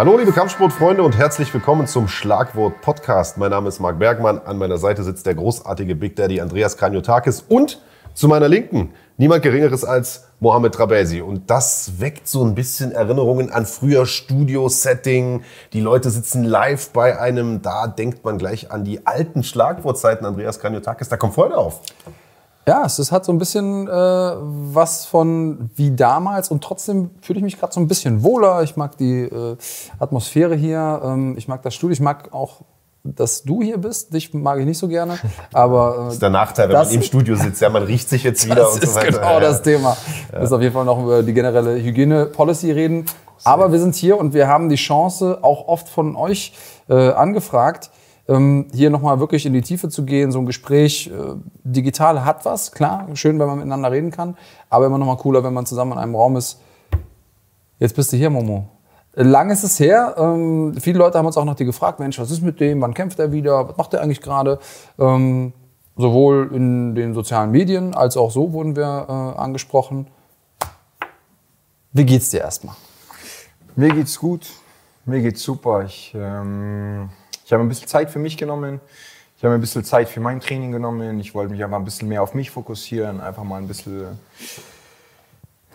Hallo liebe Kampfsportfreunde und herzlich willkommen zum Schlagwort Podcast. Mein Name ist Marc Bergmann, an meiner Seite sitzt der großartige Big Daddy Andreas Kanyotakis und zu meiner Linken niemand Geringeres als Mohamed Trabesi. Und das weckt so ein bisschen Erinnerungen an früher Studio-Setting. Die Leute sitzen live bei einem, da denkt man gleich an die alten Schlagwortzeiten Andreas Kanyotakis. Da kommt Freude auf. Ja, es hat so ein bisschen äh, was von wie damals und trotzdem fühle ich mich gerade so ein bisschen wohler. Ich mag die äh, Atmosphäre hier, ähm, ich mag das Studio, ich mag auch dass du hier bist. Dich mag ich nicht so gerne. Aber, äh, das ist der Nachteil, wenn man im Studio sitzt. Ja, man riecht sich jetzt wieder und so weiter. Das ist genau das Thema. Wir ja. müssen auf jeden Fall noch über die generelle Hygiene-Policy reden. Aber wir sind hier und wir haben die Chance, auch oft von euch äh, angefragt, ähm, hier nochmal wirklich in die Tiefe zu gehen, so ein Gespräch. Äh, digital hat was, klar, schön, wenn man miteinander reden kann, aber immer nochmal cooler, wenn man zusammen in einem Raum ist. Jetzt bist du hier, Momo. Lang ist es her. Ähm, viele Leute haben uns auch nach dir gefragt, Mensch, was ist mit dem? Wann kämpft er wieder? Was macht er eigentlich gerade? Ähm, sowohl in den sozialen Medien als auch so wurden wir äh, angesprochen. Wie geht's dir erstmal? Mir geht's gut. Mir geht's super. Ich ähm, ich habe ein bisschen Zeit für mich genommen. Ich habe ein bisschen Zeit für mein Training genommen. Ich wollte mich einfach ein bisschen mehr auf mich fokussieren, einfach mal ein bisschen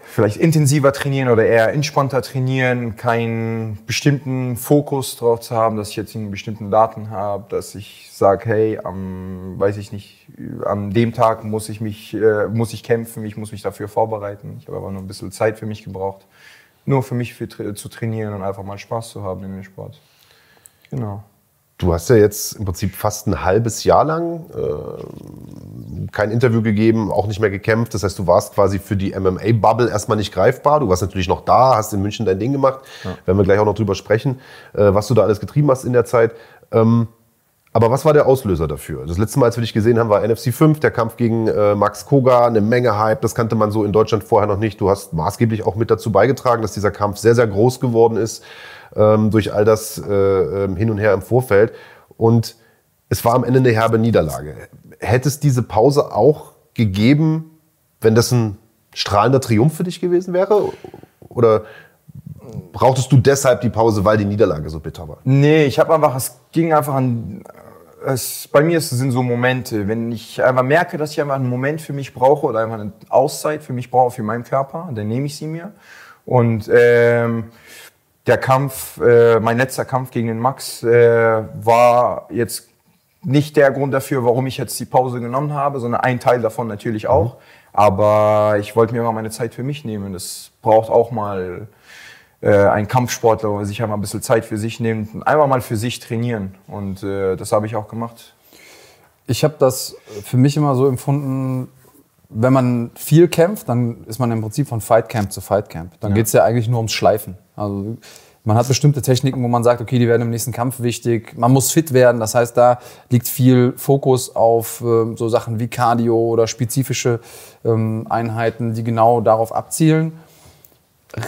vielleicht intensiver trainieren oder eher entspannter trainieren, keinen bestimmten Fokus drauf zu haben, dass ich jetzt einen bestimmten Daten habe, dass ich sage, hey, am, weiß ich nicht, an dem Tag muss ich mich, äh, muss ich kämpfen, ich muss mich dafür vorbereiten. Ich habe aber nur ein bisschen Zeit für mich gebraucht, nur für mich für, zu trainieren und einfach mal Spaß zu haben in dem Sport. Genau. Du hast ja jetzt im Prinzip fast ein halbes Jahr lang äh, kein Interview gegeben, auch nicht mehr gekämpft. Das heißt, du warst quasi für die MMA-Bubble erstmal nicht greifbar. Du warst natürlich noch da, hast in München dein Ding gemacht. Ja. Werden wir gleich auch noch drüber sprechen, äh, was du da alles getrieben hast in der Zeit. Ähm, aber was war der Auslöser dafür? Das letzte Mal, als wir dich gesehen haben, war NFC 5, der Kampf gegen äh, Max Koga, eine Menge Hype. Das kannte man so in Deutschland vorher noch nicht. Du hast maßgeblich auch mit dazu beigetragen, dass dieser Kampf sehr, sehr groß geworden ist ähm, durch all das äh, ähm, Hin und Her im Vorfeld. Und es war am Ende eine herbe Niederlage. Hätte es diese Pause auch gegeben, wenn das ein strahlender Triumph für dich gewesen wäre? Oder brauchtest du deshalb die Pause, weil die Niederlage so bitter war? Nee, ich habe einfach, es ging einfach an. Es, bei mir sind so Momente, wenn ich einfach merke, dass ich einfach einen Moment für mich brauche oder einfach eine Auszeit für mich brauche, für meinen Körper, dann nehme ich sie mir. Und ähm, der Kampf, äh, mein letzter Kampf gegen den Max, äh, war jetzt nicht der Grund dafür, warum ich jetzt die Pause genommen habe, sondern ein Teil davon natürlich auch. Mhm. Aber ich wollte mir mal meine Zeit für mich nehmen. Das braucht auch mal ein Kampfsportler, sich einmal ein bisschen Zeit für sich nimmt und einmal mal für sich trainieren. Und äh, das habe ich auch gemacht. Ich habe das für mich immer so empfunden, wenn man viel kämpft, dann ist man im Prinzip von Fightcamp zu Fightcamp. Dann ja. geht es ja eigentlich nur ums Schleifen. Also man hat bestimmte Techniken, wo man sagt, okay, die werden im nächsten Kampf wichtig. Man muss fit werden. Das heißt, da liegt viel Fokus auf äh, so Sachen wie Cardio oder spezifische ähm, Einheiten, die genau darauf abzielen.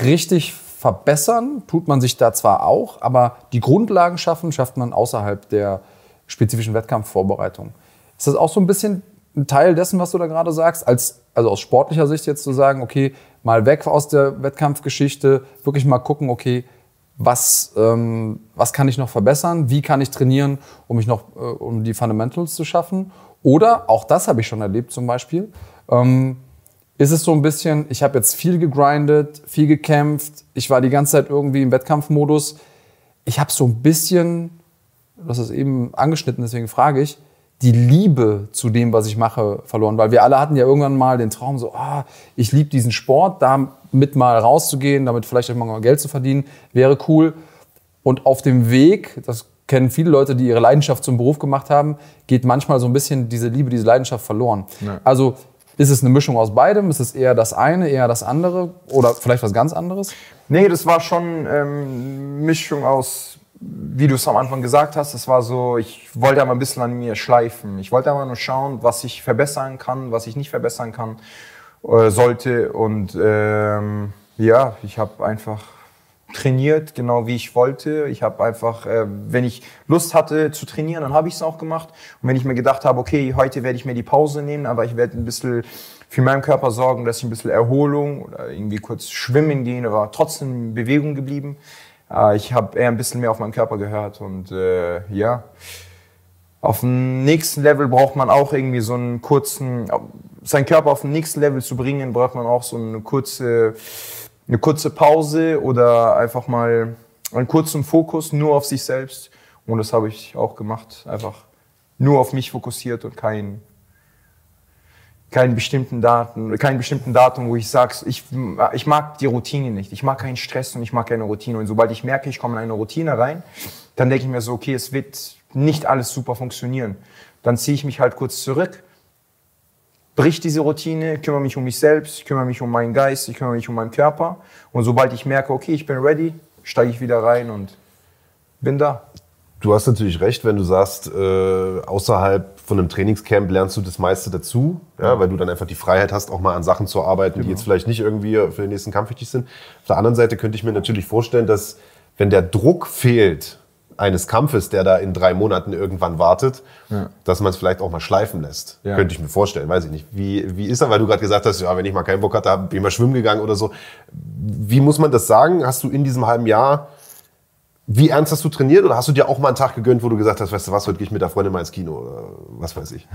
Richtig verbessern tut man sich da zwar auch, aber die Grundlagen schaffen, schafft man außerhalb der spezifischen Wettkampfvorbereitung. Ist das auch so ein bisschen ein Teil dessen, was du da gerade sagst, als, also aus sportlicher Sicht jetzt zu sagen, okay, mal weg aus der Wettkampfgeschichte, wirklich mal gucken, okay, was, ähm, was kann ich noch verbessern, wie kann ich trainieren, um mich noch, äh, um die Fundamentals zu schaffen. Oder, auch das habe ich schon erlebt zum Beispiel, ähm, ist es so ein bisschen, ich habe jetzt viel gegrindet, viel gekämpft, ich war die ganze Zeit irgendwie im Wettkampfmodus. Ich habe so ein bisschen, hast es eben angeschnitten, deswegen frage ich, die Liebe zu dem, was ich mache, verloren. Weil wir alle hatten ja irgendwann mal den Traum, so, ah, ich liebe diesen Sport, damit mal rauszugehen, damit vielleicht auch mal Geld zu verdienen, wäre cool. Und auf dem Weg, das kennen viele Leute, die ihre Leidenschaft zum Beruf gemacht haben, geht manchmal so ein bisschen diese Liebe, diese Leidenschaft verloren. Ja. Also ist es eine Mischung aus beidem? Ist es eher das eine, eher das andere? Oder vielleicht was ganz anderes? Nee, das war schon ähm, Mischung aus wie du es am Anfang gesagt hast, es war so, ich wollte aber ein bisschen an mir schleifen. Ich wollte aber nur schauen, was ich verbessern kann, was ich nicht verbessern kann, äh, sollte. Und ähm, ja, ich habe einfach trainiert, genau wie ich wollte. Ich habe einfach, äh, wenn ich Lust hatte zu trainieren, dann habe ich es auch gemacht. Und wenn ich mir gedacht habe, okay, heute werde ich mir die Pause nehmen, aber ich werde ein bisschen für meinen Körper sorgen, dass ich ein bisschen Erholung oder irgendwie kurz schwimmen gehen, aber trotzdem in Bewegung geblieben Äh, ich habe eher ein bisschen mehr auf meinen Körper gehört und äh, ja. Auf dem nächsten Level braucht man auch irgendwie so einen kurzen, seinen Körper auf den nächsten Level zu bringen, braucht man auch so eine kurze, eine kurze Pause oder einfach mal einen kurzen Fokus nur auf sich selbst. Und das habe ich auch gemacht. Einfach nur auf mich fokussiert und kein, keinen bestimmten Daten, keinen bestimmten Datum, wo ich sage, ich, ich mag die Routine nicht. Ich mag keinen Stress und ich mag keine Routine. Und sobald ich merke, ich komme in eine Routine rein, dann denke ich mir so, okay, es wird nicht alles super funktionieren. Dann ziehe ich mich halt kurz zurück, brich diese Routine, kümmere mich um mich selbst, kümmere mich um meinen Geist, ich kümmere mich um meinen Körper. Und sobald ich merke, okay, ich bin ready, steige ich wieder rein und bin da. Du hast natürlich recht, wenn du sagst, äh, außerhalb von einem Trainingscamp lernst du das meiste dazu, ja, weil du dann einfach die Freiheit hast, auch mal an Sachen zu arbeiten, genau. die jetzt vielleicht nicht irgendwie für den nächsten Kampf wichtig sind. Auf der anderen Seite könnte ich mir natürlich vorstellen, dass wenn der Druck fehlt eines Kampfes, der da in drei Monaten irgendwann wartet, ja. dass man es vielleicht auch mal schleifen lässt. Ja. Könnte ich mir vorstellen, weiß ich nicht. Wie, wie ist er, weil du gerade gesagt hast, ja, wenn ich mal keinen Bock hatte, bin ich mal schwimmen gegangen oder so. Wie muss man das sagen? Hast du in diesem halben Jahr wie ernst hast du trainiert oder hast du dir auch mal einen Tag gegönnt, wo du gesagt hast, weißt du was, heute gehe ich mit der Freundin mal ins Kino oder was weiß ich?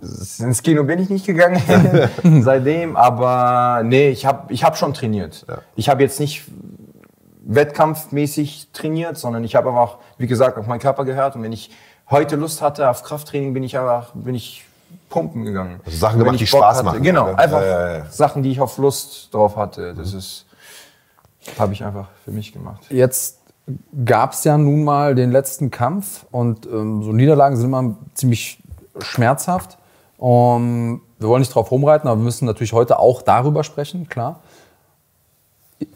ins Kino bin ich nicht gegangen seitdem, aber nee, ich habe ich hab schon trainiert. Ja. Ich habe jetzt nicht wettkampfmäßig trainiert, sondern ich habe einfach, wie gesagt, auf meinen Körper gehört und wenn ich heute Lust hatte auf Krafttraining, bin ich einfach, bin ich pumpen gegangen. Also Sachen gemacht, die Spaß hatte. machen. Genau, einfach ja, ja, Sachen, die ich auf Lust drauf hatte. Das mhm. ist habe ich einfach für mich gemacht. Jetzt gab es ja nun mal den letzten Kampf und ähm, so Niederlagen sind immer ziemlich schmerzhaft. Um, wir wollen nicht drauf rumreiten, aber wir müssen natürlich heute auch darüber sprechen, klar.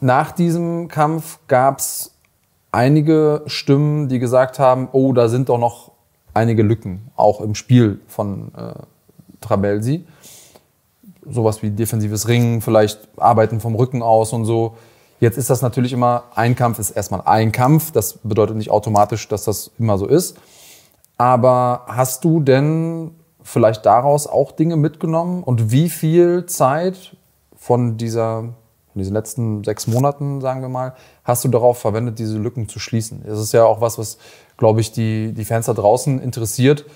Nach diesem Kampf gab es einige Stimmen, die gesagt haben, oh, da sind doch noch einige Lücken, auch im Spiel von äh, Trabelsi. Sowas wie defensives Ringen, vielleicht Arbeiten vom Rücken aus und so. Jetzt ist das natürlich immer, ein Kampf ist erstmal ein Kampf. Das bedeutet nicht automatisch, dass das immer so ist. Aber hast du denn vielleicht daraus auch Dinge mitgenommen? Und wie viel Zeit von dieser, von diesen letzten sechs Monaten, sagen wir mal, hast du darauf verwendet, diese Lücken zu schließen? Das ist ja auch was, was, glaube ich, die, die Fans da draußen interessiert,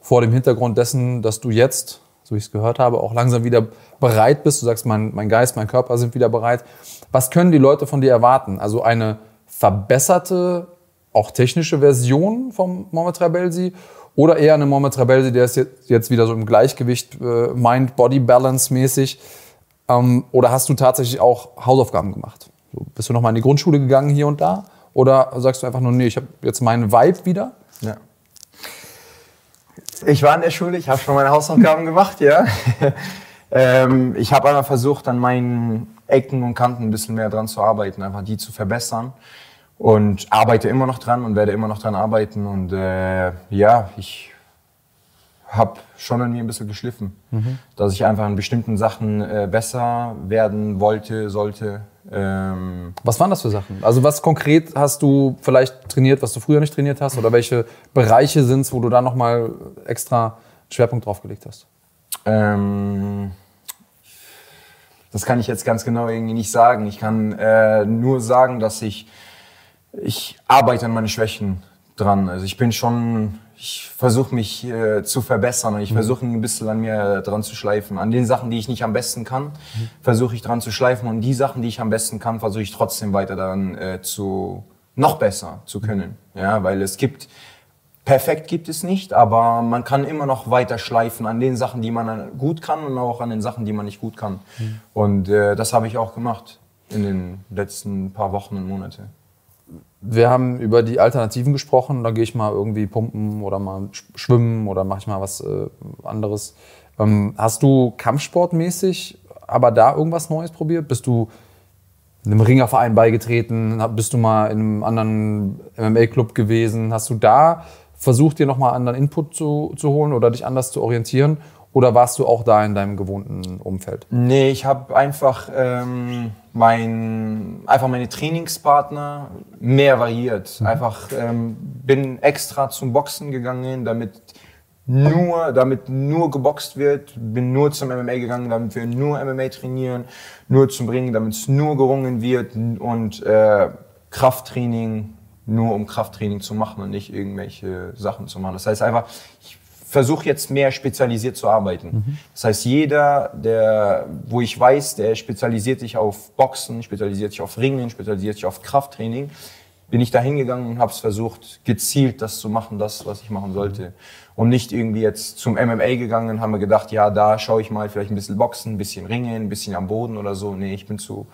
vor dem Hintergrund dessen, dass du jetzt so ich es gehört habe, auch langsam wieder bereit bist. Du sagst, mein, mein Geist, mein Körper sind wieder bereit. Was können die Leute von dir erwarten? Also eine verbesserte, auch technische Version vom Mohamed Rabelsi oder eher eine Mohamed Rabelsi, der ist jetzt wieder so im Gleichgewicht, äh, Mind-Body-Balance-mäßig? Ähm, oder hast du tatsächlich auch Hausaufgaben gemacht? So, bist du nochmal in die Grundschule gegangen hier und da? Oder sagst du einfach nur, nee, ich habe jetzt meinen Vibe wieder? Ja. Ich war in der Schule, ich habe schon meine Hausaufgaben gemacht, ja. ähm, ich habe aber versucht, an meinen Ecken und Kanten ein bisschen mehr dran zu arbeiten, einfach die zu verbessern. Und arbeite immer noch dran und werde immer noch dran arbeiten. Und äh, ja, ich habe schon an mir ein bisschen geschliffen, mhm. dass ich einfach in bestimmten Sachen äh, besser werden wollte, sollte. Ähm was waren das für Sachen? Also was konkret hast du vielleicht trainiert, was du früher nicht trainiert hast? Oder welche Bereiche sind es, wo du da nochmal extra Schwerpunkt drauf gelegt hast? Ähm das kann ich jetzt ganz genau irgendwie nicht sagen. Ich kann äh, nur sagen, dass ich, ich arbeite an meine Schwächen dran. Also ich bin schon ich versuche mich äh, zu verbessern und ich mhm. versuche ein bisschen an mir dran zu schleifen. An den Sachen, die ich nicht am besten kann, mhm. versuche ich dran zu schleifen und die Sachen, die ich am besten kann, versuche ich trotzdem weiter daran äh, zu noch besser zu können. Ja, weil es gibt perfekt gibt es nicht, aber man kann immer noch weiter schleifen an den Sachen, die man gut kann und auch an den Sachen, die man nicht gut kann. Mhm. Und äh, das habe ich auch gemacht in den letzten paar Wochen und Monaten. Wir haben über die Alternativen gesprochen. Da gehe ich mal irgendwie pumpen oder mal schwimmen oder mache ich mal was äh, anderes. Ähm, hast du kampfsportmäßig aber da irgendwas Neues probiert? Bist du einem Ringerverein beigetreten? Bist du mal in einem anderen MMA-Club gewesen? Hast du da versucht, dir nochmal anderen Input zu, zu holen oder dich anders zu orientieren? Oder warst du auch da in deinem gewohnten Umfeld? Nee, ich habe einfach, ähm, mein, einfach meine Trainingspartner mehr variiert. Mhm. Einfach ähm, bin extra zum Boxen gegangen, damit nur, damit nur geboxt wird, bin nur zum MMA gegangen, damit wir nur MMA trainieren, nur zum Ringen, damit es nur gerungen wird und äh, Krafttraining nur um Krafttraining zu machen und nicht irgendwelche Sachen zu machen. Das heißt einfach, ich versuche jetzt mehr spezialisiert zu arbeiten. Mhm. Das heißt, jeder, der, wo ich weiß, der spezialisiert sich auf Boxen, spezialisiert sich auf Ringen, spezialisiert sich auf Krafttraining, bin ich da hingegangen und habe es versucht, gezielt das zu machen, das, was ich machen sollte. Und nicht irgendwie jetzt zum MMA gegangen und haben mir gedacht, ja, da schaue ich mal vielleicht ein bisschen Boxen, ein bisschen Ringen, ein bisschen am Boden oder so. Nee, ich bin zu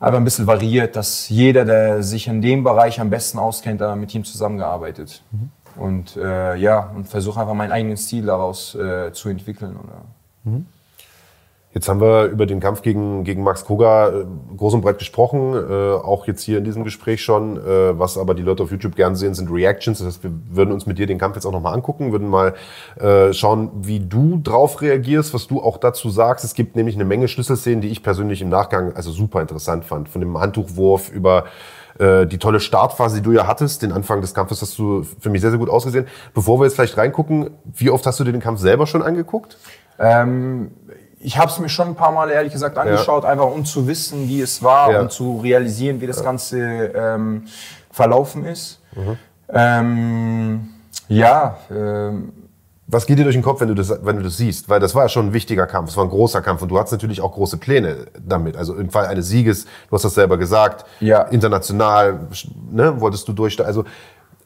einfach ein bisschen variiert, dass jeder, der sich in dem Bereich am besten auskennt, da mit ihm zusammengearbeitet. Mhm. Und äh, ja, und versuche einfach meinen eigenen Stil daraus äh, zu entwickeln. Oder? Mhm. Jetzt haben wir über den Kampf gegen, gegen Max Koga äh, groß und breit gesprochen, äh, auch jetzt hier in diesem Gespräch schon. Äh, was aber die Leute auf YouTube gern sehen, sind Reactions. Das heißt, wir würden uns mit dir den Kampf jetzt auch nochmal angucken, würden mal äh, schauen, wie du drauf reagierst, was du auch dazu sagst. Es gibt nämlich eine Menge Schlüsselszenen, die ich persönlich im Nachgang also super interessant fand. Von dem Handtuchwurf über äh, die tolle Startphase, die du ja hattest, den Anfang des Kampfes hast du für mich sehr, sehr gut ausgesehen. Bevor wir jetzt vielleicht reingucken, wie oft hast du dir den Kampf selber schon angeguckt? Ähm ich habe es mir schon ein paar Mal ehrlich gesagt angeschaut, ja. einfach um zu wissen, wie es war ja. und zu realisieren, wie das Ganze ähm, verlaufen ist. Mhm. Ähm, ja. Ähm, was geht dir durch den Kopf, wenn du, das, wenn du das siehst? Weil das war ja schon ein wichtiger Kampf, es war ein großer Kampf und du hattest natürlich auch große Pläne damit. Also im Fall eines Sieges, du hast das selber gesagt, ja. international ne, wolltest du durch. Also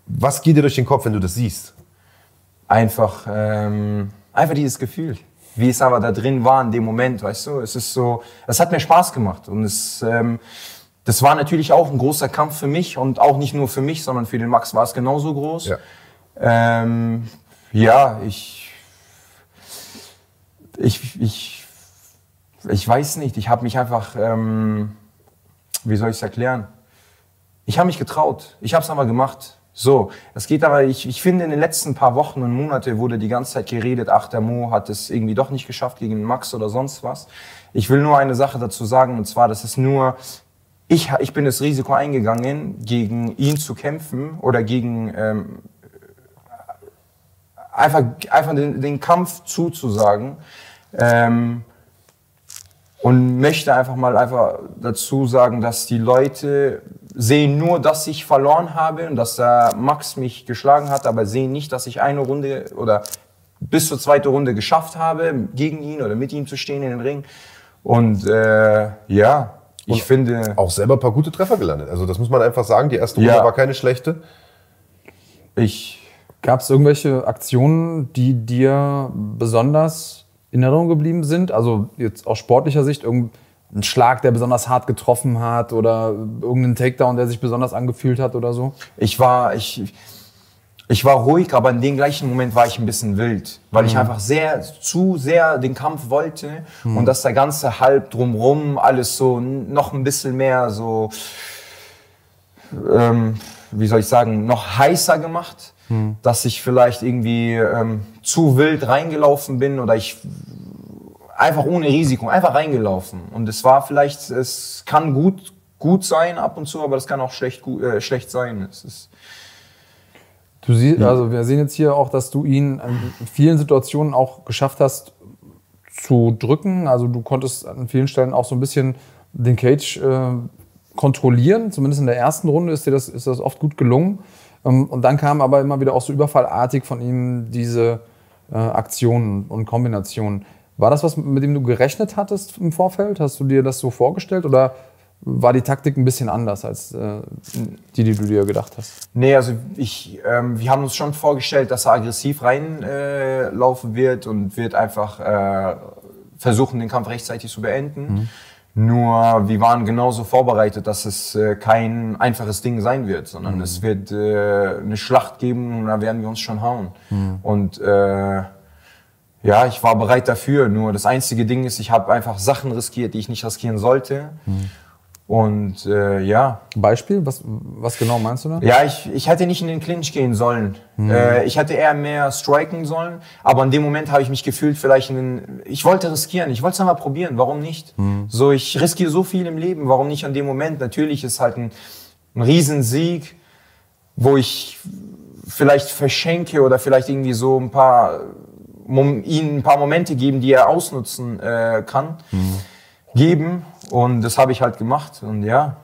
was geht dir durch den Kopf, wenn du das siehst? Einfach, ähm, einfach dieses Gefühl wie es aber da drin war in dem Moment, weißt du. Es ist so, es hat mir Spaß gemacht und es, ähm, das war natürlich auch ein großer Kampf für mich und auch nicht nur für mich, sondern für den Max war es genauso groß. Ja, ähm, ja ich, ich, ich, ich weiß nicht. Ich habe mich einfach, ähm, wie soll ich es erklären? Ich habe mich getraut. Ich habe es aber gemacht. So, es geht aber, ich, ich finde, in den letzten paar Wochen und Monate wurde die ganze Zeit geredet, ach, der Mo hat es irgendwie doch nicht geschafft gegen Max oder sonst was. Ich will nur eine Sache dazu sagen, und zwar, das ist nur, ich, ich bin das Risiko eingegangen, gegen ihn zu kämpfen oder gegen ähm, einfach, einfach den, den Kampf zuzusagen. Ähm, und möchte einfach mal einfach dazu sagen, dass die Leute sehen nur, dass ich verloren habe und dass der Max mich geschlagen hat, aber sehen nicht, dass ich eine Runde oder bis zur zweiten Runde geschafft habe, gegen ihn oder mit ihm zu stehen in den Ring. Und äh, ja, ich und finde. Auch selber ein paar gute Treffer gelandet. Also das muss man einfach sagen. Die erste Runde ja. war keine schlechte. Ich. Gab es irgendwelche Aktionen, die dir besonders in Erinnerung geblieben sind? Also jetzt aus sportlicher Sicht, irgendein ein Schlag, der besonders hart getroffen hat oder irgendein Takedown, der sich besonders angefühlt hat oder so? Ich war, ich, ich war ruhig, aber in dem gleichen Moment war ich ein bisschen wild, weil mhm. ich einfach sehr, zu sehr den Kampf wollte mhm. und dass der ganze Halb drumrum alles so noch ein bisschen mehr so, ähm, wie soll ich sagen, noch heißer gemacht, mhm. dass ich vielleicht irgendwie ähm, zu wild reingelaufen bin oder ich einfach ohne Risiko, einfach reingelaufen. Und es war vielleicht, es kann gut, gut sein ab und zu, aber es kann auch schlecht, äh, schlecht sein. Es ist du siehst, also wir sehen jetzt hier auch, dass du ihn in vielen Situationen auch geschafft hast zu drücken. Also du konntest an vielen Stellen auch so ein bisschen den Cage äh, kontrollieren. Zumindest in der ersten Runde ist dir das, ist das oft gut gelungen. Ähm, und dann kam aber immer wieder auch so überfallartig von ihm diese äh, Aktionen und Kombinationen. War das was, mit dem du gerechnet hattest im Vorfeld? Hast du dir das so vorgestellt oder war die Taktik ein bisschen anders als äh, die, die du dir gedacht hast? Nee, also ich, ähm, wir haben uns schon vorgestellt, dass er aggressiv reinlaufen äh, wird und wird einfach äh, versuchen, den Kampf rechtzeitig zu beenden. Mhm. Nur wir waren genauso vorbereitet, dass es äh, kein einfaches Ding sein wird, sondern mhm. es wird äh, eine Schlacht geben und da werden wir uns schon hauen. Mhm. Und äh, ja, ich war bereit dafür. Nur das einzige Ding ist, ich habe einfach Sachen riskiert, die ich nicht riskieren sollte. Mhm. Und äh, ja. Beispiel? Was, was genau meinst du da? Ja, ich, ich hätte nicht in den Clinch gehen sollen. Mhm. Äh, ich hätte eher mehr striken sollen. Aber in dem Moment habe ich mich gefühlt, vielleicht in den. Ich wollte riskieren. Ich wollte es einmal probieren. Warum nicht? Mhm. So, ich riskiere so viel im Leben. Warum nicht an dem Moment? Natürlich ist halt ein, ein Riesensieg, wo ich vielleicht verschenke oder vielleicht irgendwie so ein paar ihm ein paar Momente geben, die er ausnutzen äh, kann, mhm. Geben. Und das habe ich halt gemacht. Und ja,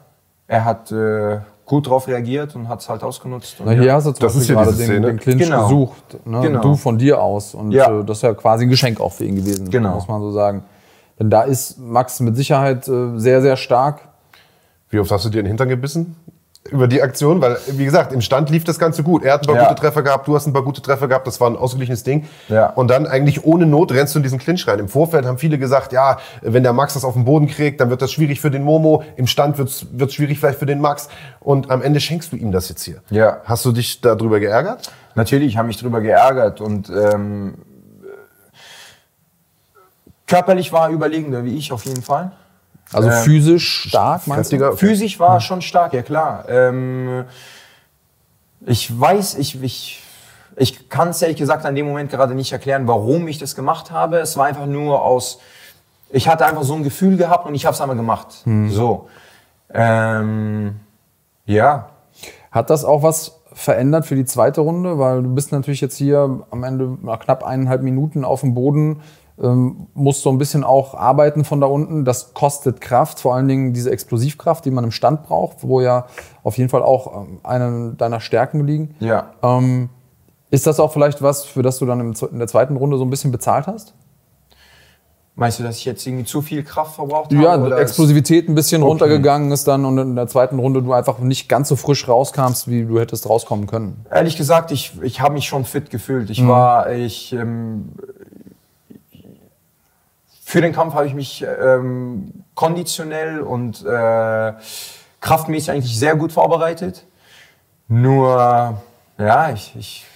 er hat äh, gut drauf reagiert und hat es halt ausgenutzt. Und Na, hier ja. hast du zum Das ist Beispiel ja gerade den, den Clinch Genau. gesucht. Ne? Genau. Du von dir aus. Und Ja. äh, das ist ja quasi ein Geschenk auch für ihn gewesen, Genau. muss man so sagen. Denn da ist Max mit Sicherheit äh, sehr, sehr stark. Wie oft hast du dir in den Hintern gebissen? Über die Aktion, weil, wie gesagt, im Stand lief das Ganze gut. Er hat ein paar Ja. gute Treffer gehabt, du hast ein paar gute Treffer gehabt, das war ein ausgeglichenes Ding. Ja. Und dann eigentlich ohne Not rennst du in diesen Clinch rein. Im Vorfeld haben viele gesagt, ja, wenn der Max das auf den Boden kriegt, dann wird das schwierig für den Momo. Im Stand wird es schwierig vielleicht für den Max. Und am Ende schenkst du ihm das jetzt hier. Ja. Hast du dich darüber geärgert? Natürlich, ich habe mich drüber geärgert und ähm, körperlich war er überlegender wie ich auf jeden Fall. Also Ähm, physisch stark, meinst du? Physisch war er schon stark, ja klar. Ähm, ich weiß, ich, ich, ich kann es ehrlich gesagt an dem Moment gerade nicht erklären, warum ich das gemacht habe. Es war einfach nur aus, ich hatte einfach so ein Gefühl gehabt und ich habe es einmal gemacht. So. Ähm, ja, Hat das auch was verändert für die zweite Runde? Weil du bist natürlich jetzt hier am Ende nach knapp eineinhalb Minuten auf dem Boden, ähm, musst so ein bisschen auch arbeiten von da unten. Das kostet Kraft, vor allen Dingen diese Explosivkraft, die man im Stand braucht, wo ja auf jeden Fall auch ähm, eine deiner Stärken liegen. ja. Ähm, ist das auch vielleicht was, für das du dann in der zweiten Runde so ein bisschen bezahlt hast? Meinst du, dass ich jetzt irgendwie zu viel Kraft verbraucht habe? Ja, oder Explosivität ein bisschen Okay. runtergegangen ist dann und in der zweiten Runde du einfach nicht ganz so frisch rauskamst, wie du hättest rauskommen können. Ehrlich gesagt, ich, ich habe mich schon fit gefühlt. Ich war, ich ähm, für den Kampf habe ich mich ähm, konditionell und äh, kraftmäßig eigentlich sehr gut vorbereitet. Nur, ja, ich, ich,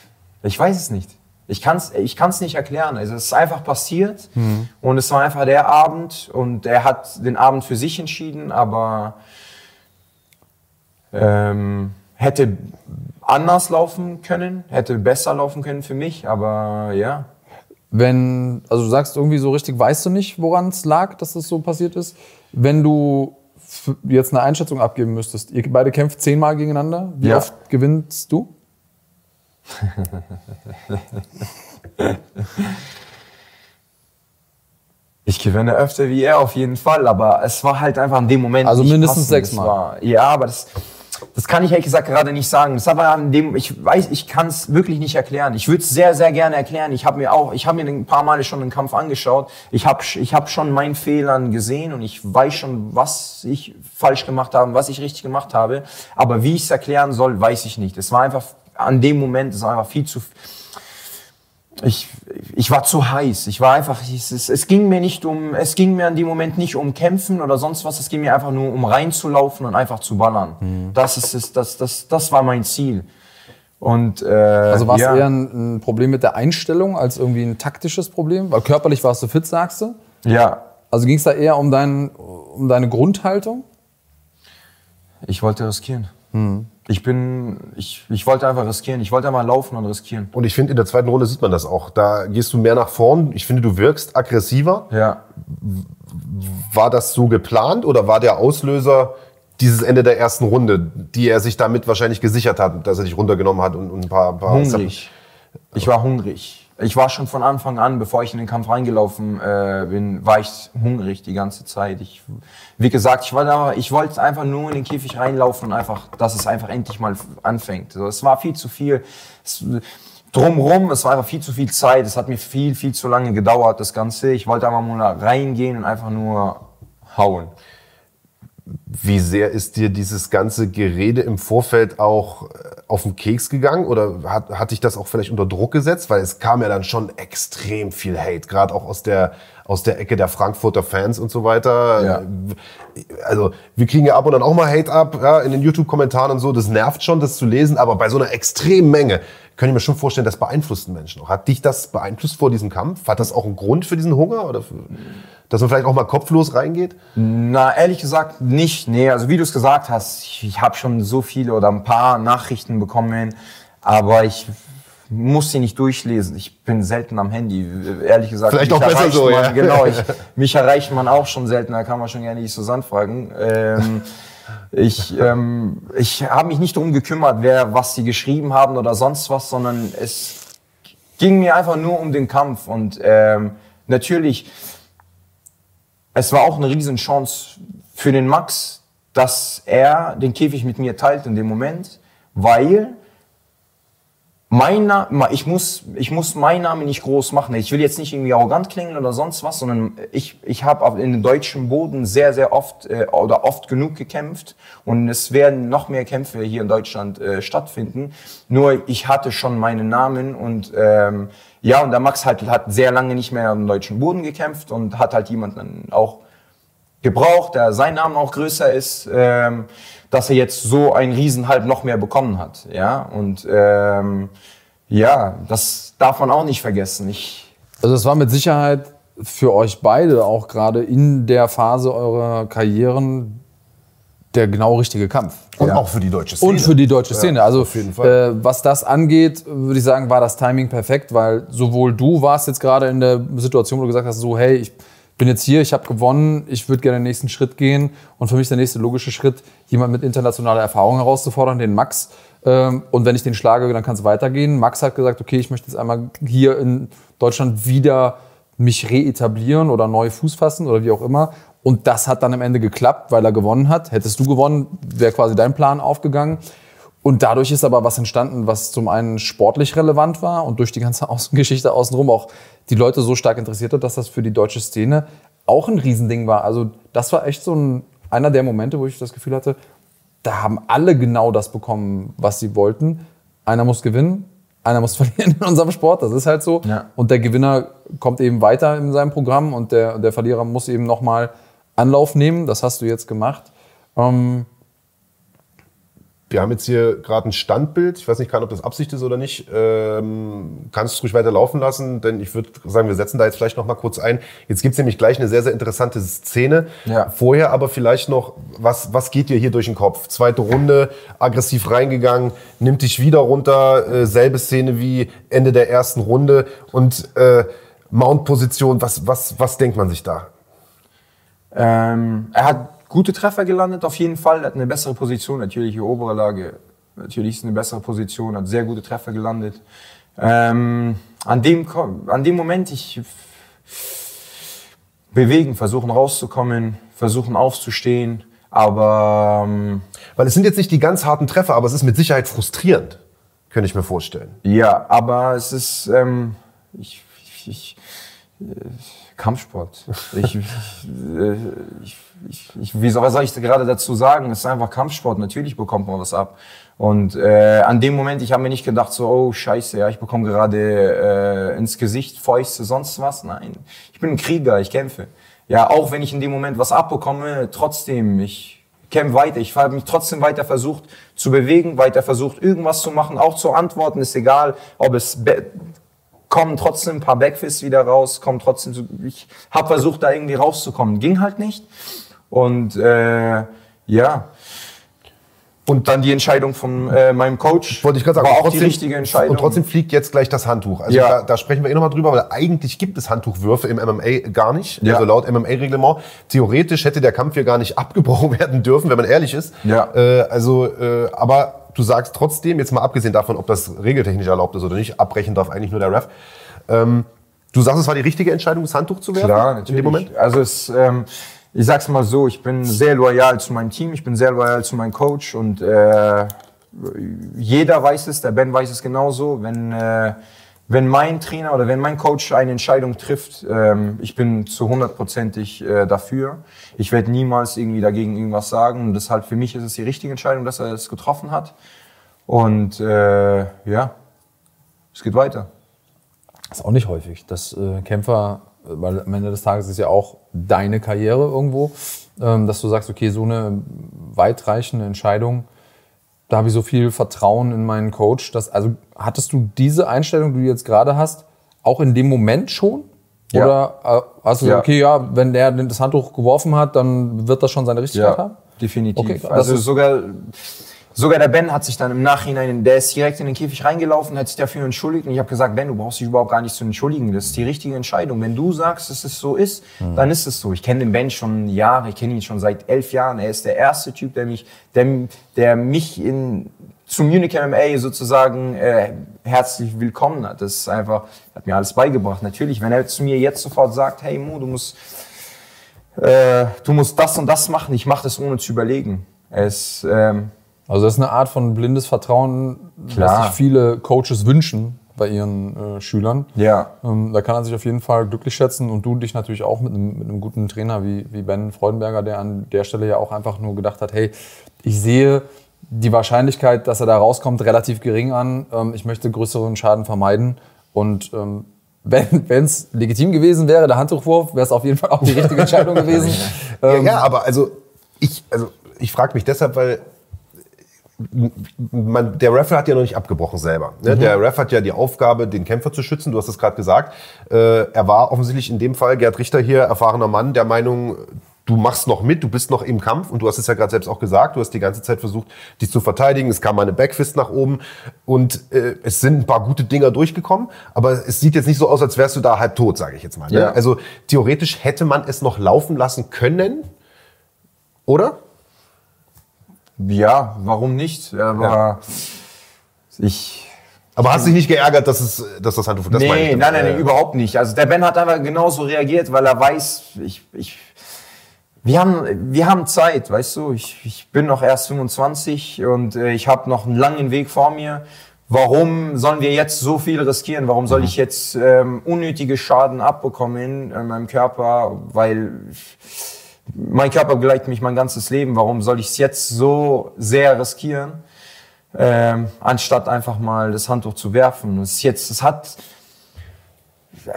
ich weiß es nicht. Ich kann es ich kann's nicht erklären. Also es ist einfach passiert und es war einfach der Abend und er hat den Abend für sich entschieden, aber ähm, hätte anders laufen können, hätte besser laufen können für mich, aber ja. Wenn, also du sagst irgendwie so richtig, weißt du nicht, woran es lag, dass das so passiert ist. Wenn du jetzt eine Einschätzung abgeben müsstest, ihr beide kämpft zehnmal gegeneinander, wie Ja. oft gewinnst du? Ich gewinne öfter wie er auf jeden Fall, aber es war halt einfach in dem Moment. Also nicht mindestens sechsmal. Ja, aber das, das kann ich ehrlich gesagt gerade nicht sagen. Das war in dem, ich weiß, ich kann es wirklich nicht erklären. Ich würde es sehr, sehr gerne erklären. Ich habe mir auch, ich habe mir ein paar Male schon den Kampf angeschaut. Ich habe, ich habe schon meinen Fehlern gesehen und ich weiß schon, was ich falsch gemacht habe, was ich richtig gemacht habe. Aber wie ich es erklären soll, weiß ich nicht. Es war einfach an dem Moment, es war einfach viel zu ich, ich war zu heiß. Ich war einfach, es, es, es ging mir nicht um, es ging mir an dem Moment nicht um Kämpfen oder sonst was. Es ging mir einfach nur um reinzulaufen und einfach zu ballern. Das ist es, das, das, das war mein Ziel. Und, äh, Also war es ja, eher ein, ein Problem mit der Einstellung als irgendwie ein taktisches Problem? Weil körperlich warst du fit, sagst du. ja, Also ging es da eher um, dein, um deine Grundhaltung? ich wollte riskieren. Ich bin, ich, ich wollte einfach riskieren. Ich wollte einfach laufen und riskieren. Und ich finde, in der zweiten Runde sieht man das auch. Da gehst du mehr nach vorn. Ich finde, du wirkst aggressiver. Ja. War das so geplant oder war der Auslöser dieses Ende der ersten Runde, die er sich damit wahrscheinlich gesichert hat, dass er dich runtergenommen hat und, und ein paar, paar Hungrig. Ich war hungrig. Ich war schon von Anfang an, bevor ich in den Kampf reingelaufen äh, bin, war ich hungrig die ganze Zeit. Ich, wie gesagt, ich wollte, aber, ich wollte einfach nur in den Käfig reinlaufen und einfach, dass es einfach endlich mal anfängt. Also, es war viel zu viel. Es, drumrum, es war einfach viel zu viel Zeit. Es hat mir viel, viel zu lange gedauert, das Ganze. Ich wollte einfach mal reingehen und einfach nur hauen. Wie sehr ist dir dieses ganze Gerede im Vorfeld auch äh, auf den Keks gegangen oder hat, hat dich das auch vielleicht unter Druck gesetzt? Weil es kam ja dann schon extrem viel Hate, gerade auch aus der, aus der Ecke der Frankfurter Fans und so weiter. Ja. Also wir kriegen ja ab und an auch mal Hate ab ja, in den YouTube-Kommentaren und so. Das nervt schon, das zu lesen, aber bei so einer extremen Menge kann ich mir schon vorstellen, das beeinflusst einen Menschen auch. Hat dich das beeinflusst vor diesem Kampf? Hat das auch einen Grund für diesen Hunger? Oder für, dass man vielleicht auch mal kopflos reingeht? Na, ehrlich gesagt nicht. Nee, also wie du es gesagt hast, ich, ich habe schon so viele oder ein paar Nachrichten bekommen, aber ich muss sie nicht durchlesen. Ich bin selten am Handy, ehrlich gesagt. Vielleicht mich auch besser so, man, ja. Genau, ich, mich erreicht man auch schon selten, da kann man schon gerne nicht so fragen. Ähm, ich ähm, ich habe mich nicht darum gekümmert, wer was sie geschrieben haben oder sonst was, sondern es ging mir einfach nur um den Kampf und ähm, natürlich es war auch eine Riesenchance für den Max, dass er den Käfig mit mir teilt in dem Moment, weil mein Name, ich muss, ich muss meinen Namen nicht groß machen. Ich will jetzt nicht irgendwie arrogant klingen oder sonst was, sondern ich, ich habe in den deutschen Boden sehr, sehr oft äh, oder oft genug gekämpft und es werden noch mehr Kämpfe hier in Deutschland äh, stattfinden. Nur ich hatte schon meinen Namen und ähm, ja, und der Max halt hat sehr lange nicht mehr am deutschen Boden gekämpft und hat halt jemanden auch gebraucht, der sein Name auch größer ist. Ähm, dass er jetzt so einen Riesenhalb noch mehr bekommen hat. Ja, und ähm, ja, das darf man auch nicht vergessen. Ich also es war mit Sicherheit für euch beide auch gerade in der Phase eurer Karrieren der genau richtige Kampf. Und ja. auch für die deutsche Szene. Und für die deutsche Szene. Ja, also auf jeden Fall. Äh, was das angeht, würde ich sagen, war das Timing perfekt, weil sowohl du warst jetzt gerade in der Situation, wo du gesagt hast, so hey, ich bin jetzt hier, ich habe gewonnen, ich würde gerne den nächsten Schritt gehen. Und für mich der nächste logische Schritt, jemand mit internationaler Erfahrung herauszufordern, den Max. Ähm, und wenn ich den schlage, dann kann es weitergehen. Max hat gesagt, okay, ich möchte jetzt einmal hier in Deutschland wieder mich reetablieren oder neu Fuß fassen oder wie auch immer. Und das hat dann am Ende geklappt, weil er gewonnen hat. Hättest du gewonnen, wäre quasi dein Plan aufgegangen. Und dadurch ist aber was entstanden, was zum einen sportlich relevant war und durch die ganze Außengeschichte außenrum auch die Leute so stark interessiert hat, dass das für die deutsche Szene auch ein Riesending war. Also das war echt so ein, einer der Momente, wo ich das Gefühl hatte, da haben alle genau das bekommen, was sie wollten. Einer muss gewinnen, einer muss verlieren in unserem Sport, das ist halt so. Ja. Und der Gewinner kommt eben weiter in seinem Programm und der, der Verlierer muss eben nochmal Anlauf nehmen. Das hast du jetzt gemacht. Ähm, wir haben jetzt hier gerade ein Standbild. Ich weiß nicht ob das Absicht ist oder nicht. Ähm, kannst du ruhig weiter laufen lassen, denn ich würde sagen, wir setzen da jetzt vielleicht noch mal kurz ein. Jetzt gibt's nämlich gleich eine sehr, sehr interessante Szene. Ja. Vorher aber vielleicht noch, was, was geht dir hier durch den Kopf? Zweite Runde, aggressiv reingegangen, nimmt dich wieder runter, äh, selbe Szene wie Ende der ersten Runde und äh, Mount-Position. Was, was, was denkt man sich da? Ähm, er hat gute Treffer gelandet auf jeden Fall, hat eine bessere Position, natürlich die obere Lage, natürlich ist eine bessere Position, hat sehr gute Treffer gelandet. Ähm, an, dem, an dem Moment, ich bewegen, versuchen rauszukommen, versuchen aufzustehen, aber... Ähm, Weil es sind jetzt nicht die ganz harten Treffer, aber es ist mit Sicherheit frustrierend, könnte ich mir vorstellen. Ja, aber es ist... Ähm, ich, ich, ich, äh, Kampfsport. Ich, ich, ich, ich, ich, wie was soll ich gerade dazu sagen? Es ist einfach Kampfsport. Natürlich bekommt man was ab. Und äh, an dem Moment, ich habe mir nicht gedacht, so, oh Scheiße, ja, ich bekomme gerade äh, ins Gesicht Fäuste, sonst was. Nein, ich bin ein Krieger, ich kämpfe. Ja, auch wenn ich in dem Moment was abbekomme, trotzdem, ich kämpfe weiter. Ich habe mich trotzdem weiter versucht zu bewegen, weiter versucht, irgendwas zu machen, auch zu antworten, ist egal, ob es kommen trotzdem ein paar Backfists wieder raus, kommen trotzdem ich habe versucht da irgendwie rauszukommen, ging halt nicht und äh, ja und dann die Entscheidung von äh, meinem Coach wollte ich gerade sagen war auch trotzdem, die richtige Entscheidung und trotzdem fliegt jetzt gleich das Handtuch also ja. da, da sprechen wir eh nochmal drüber weil eigentlich gibt es Handtuchwürfe im MMA gar nicht ja. also laut MMA-Reglement theoretisch hätte der Kampf hier gar nicht abgebrochen werden dürfen wenn man ehrlich ist ja. Äh, also äh, aber du sagst trotzdem, jetzt mal abgesehen davon, ob das regeltechnisch erlaubt ist oder nicht, abbrechen darf eigentlich nur der Ref. Ähm, du sagst, es war die richtige Entscheidung, das Handtuch zu werfen? Klar, natürlich. In dem Moment? Also es, ähm, ich sag's mal so, ich bin sehr loyal zu meinem Team, ich bin sehr loyal zu meinem Coach und äh, jeder weiß es, der Ben weiß es genauso. Wenn äh, wenn mein Trainer oder wenn mein Coach eine Entscheidung trifft, ähm, ich bin zu hundertprozentig äh, dafür. Ich werde niemals irgendwie dagegen irgendwas sagen. Und deshalb für mich ist es die richtige Entscheidung, dass er es getroffen hat. Und äh, ja, es geht weiter. Das ist auch nicht häufig, dass äh, Kämpfer, weil am Ende des Tages ist ja auch deine Karriere irgendwo, ähm, dass du sagst, okay, so eine weitreichende Entscheidung da habe ich so viel Vertrauen in meinen Coach. Dass, also hattest du diese Einstellung, die du jetzt gerade hast, auch in dem Moment schon? Ja. Oder äh, hast du ja. gesagt, okay, ja, wenn der das Handtuch geworfen hat, dann wird das schon seine Richtigkeit ja, haben? Definitiv. Okay, also sogar Sogar der Ben hat sich dann im Nachhinein, der ist direkt in den Käfig reingelaufen, hat sich dafür entschuldigt. Und ich habe gesagt, Ben, du brauchst dich überhaupt gar nicht zu entschuldigen. Das ist die richtige Entscheidung. Wenn du sagst, dass es so ist, mhm. dann ist es so. Ich kenne den Ben schon Jahre, ich kenne ihn schon seit elf Jahren. Er ist der erste Typ, der mich, der, der mich in zum Munich MMA sozusagen äh, herzlich willkommen hat. Das ist einfach, hat mir alles beigebracht. Natürlich, wenn er zu mir jetzt sofort sagt, hey Mo, du musst äh, du musst das und das machen, ich mache das ohne zu überlegen. Es, ähm, also das ist eine Art von blindes Vertrauen, Klar. das sich viele Coaches wünschen bei ihren äh, Schülern. ja, Ähm, da kann er sich auf jeden Fall glücklich schätzen und du dich natürlich auch mit einem, mit einem guten Trainer wie, wie Ben Freudenberger, der an der Stelle ja auch einfach nur gedacht hat, hey, ich sehe die Wahrscheinlichkeit, dass er da rauskommt, relativ gering an. Ähm, ich möchte größeren Schaden vermeiden und ähm, wenn es legitim gewesen wäre, der Handtuchwurf, wäre es auf jeden Fall auch die richtige Entscheidung gewesen. Ähm, ja, aber also ich, also ich frage mich deshalb, weil man, der Ref hat ja noch nicht abgebrochen selber. Ne? Der Ref hat ja die Aufgabe, den Kämpfer zu schützen. Du hast es gerade gesagt. Äh, er war offensichtlich in dem Fall, Gerd Richter hier, erfahrener Mann, der Meinung, du machst noch mit, du bist noch im Kampf und du hast es ja gerade selbst auch gesagt, du hast die ganze Zeit versucht, dich zu verteidigen. Es kam mal eine Backfist nach oben und äh, es sind ein paar gute Dinger durchgekommen, aber es sieht jetzt nicht so aus, als wärst du da halb tot, sage ich jetzt mal. Ne? Ja. Also theoretisch hätte man es noch laufen lassen können, oder? Ja, warum nicht? Aber Ja. ich, Aber hast dich nicht geärgert, dass, es, dass das Handtuch... Das meine ich nee, nein, nein, nein, Äh, überhaupt nicht. Also der Ben hat einfach genauso reagiert, weil er weiß, ich, ich, wir haben, wir haben Zeit, weißt du. Ich, ich bin noch erst 25 und äh, ich habe noch einen langen Weg vor mir. Warum sollen wir jetzt so viel riskieren? Warum soll ich jetzt ähm, unnötige Schaden abbekommen in meinem Körper? Weil mein Körper begleitet mich mein ganzes Leben. Warum soll ich es jetzt so sehr riskieren? ähm, anstatt einfach mal das Handtuch zu werfen. Es ist jetzt, es hat,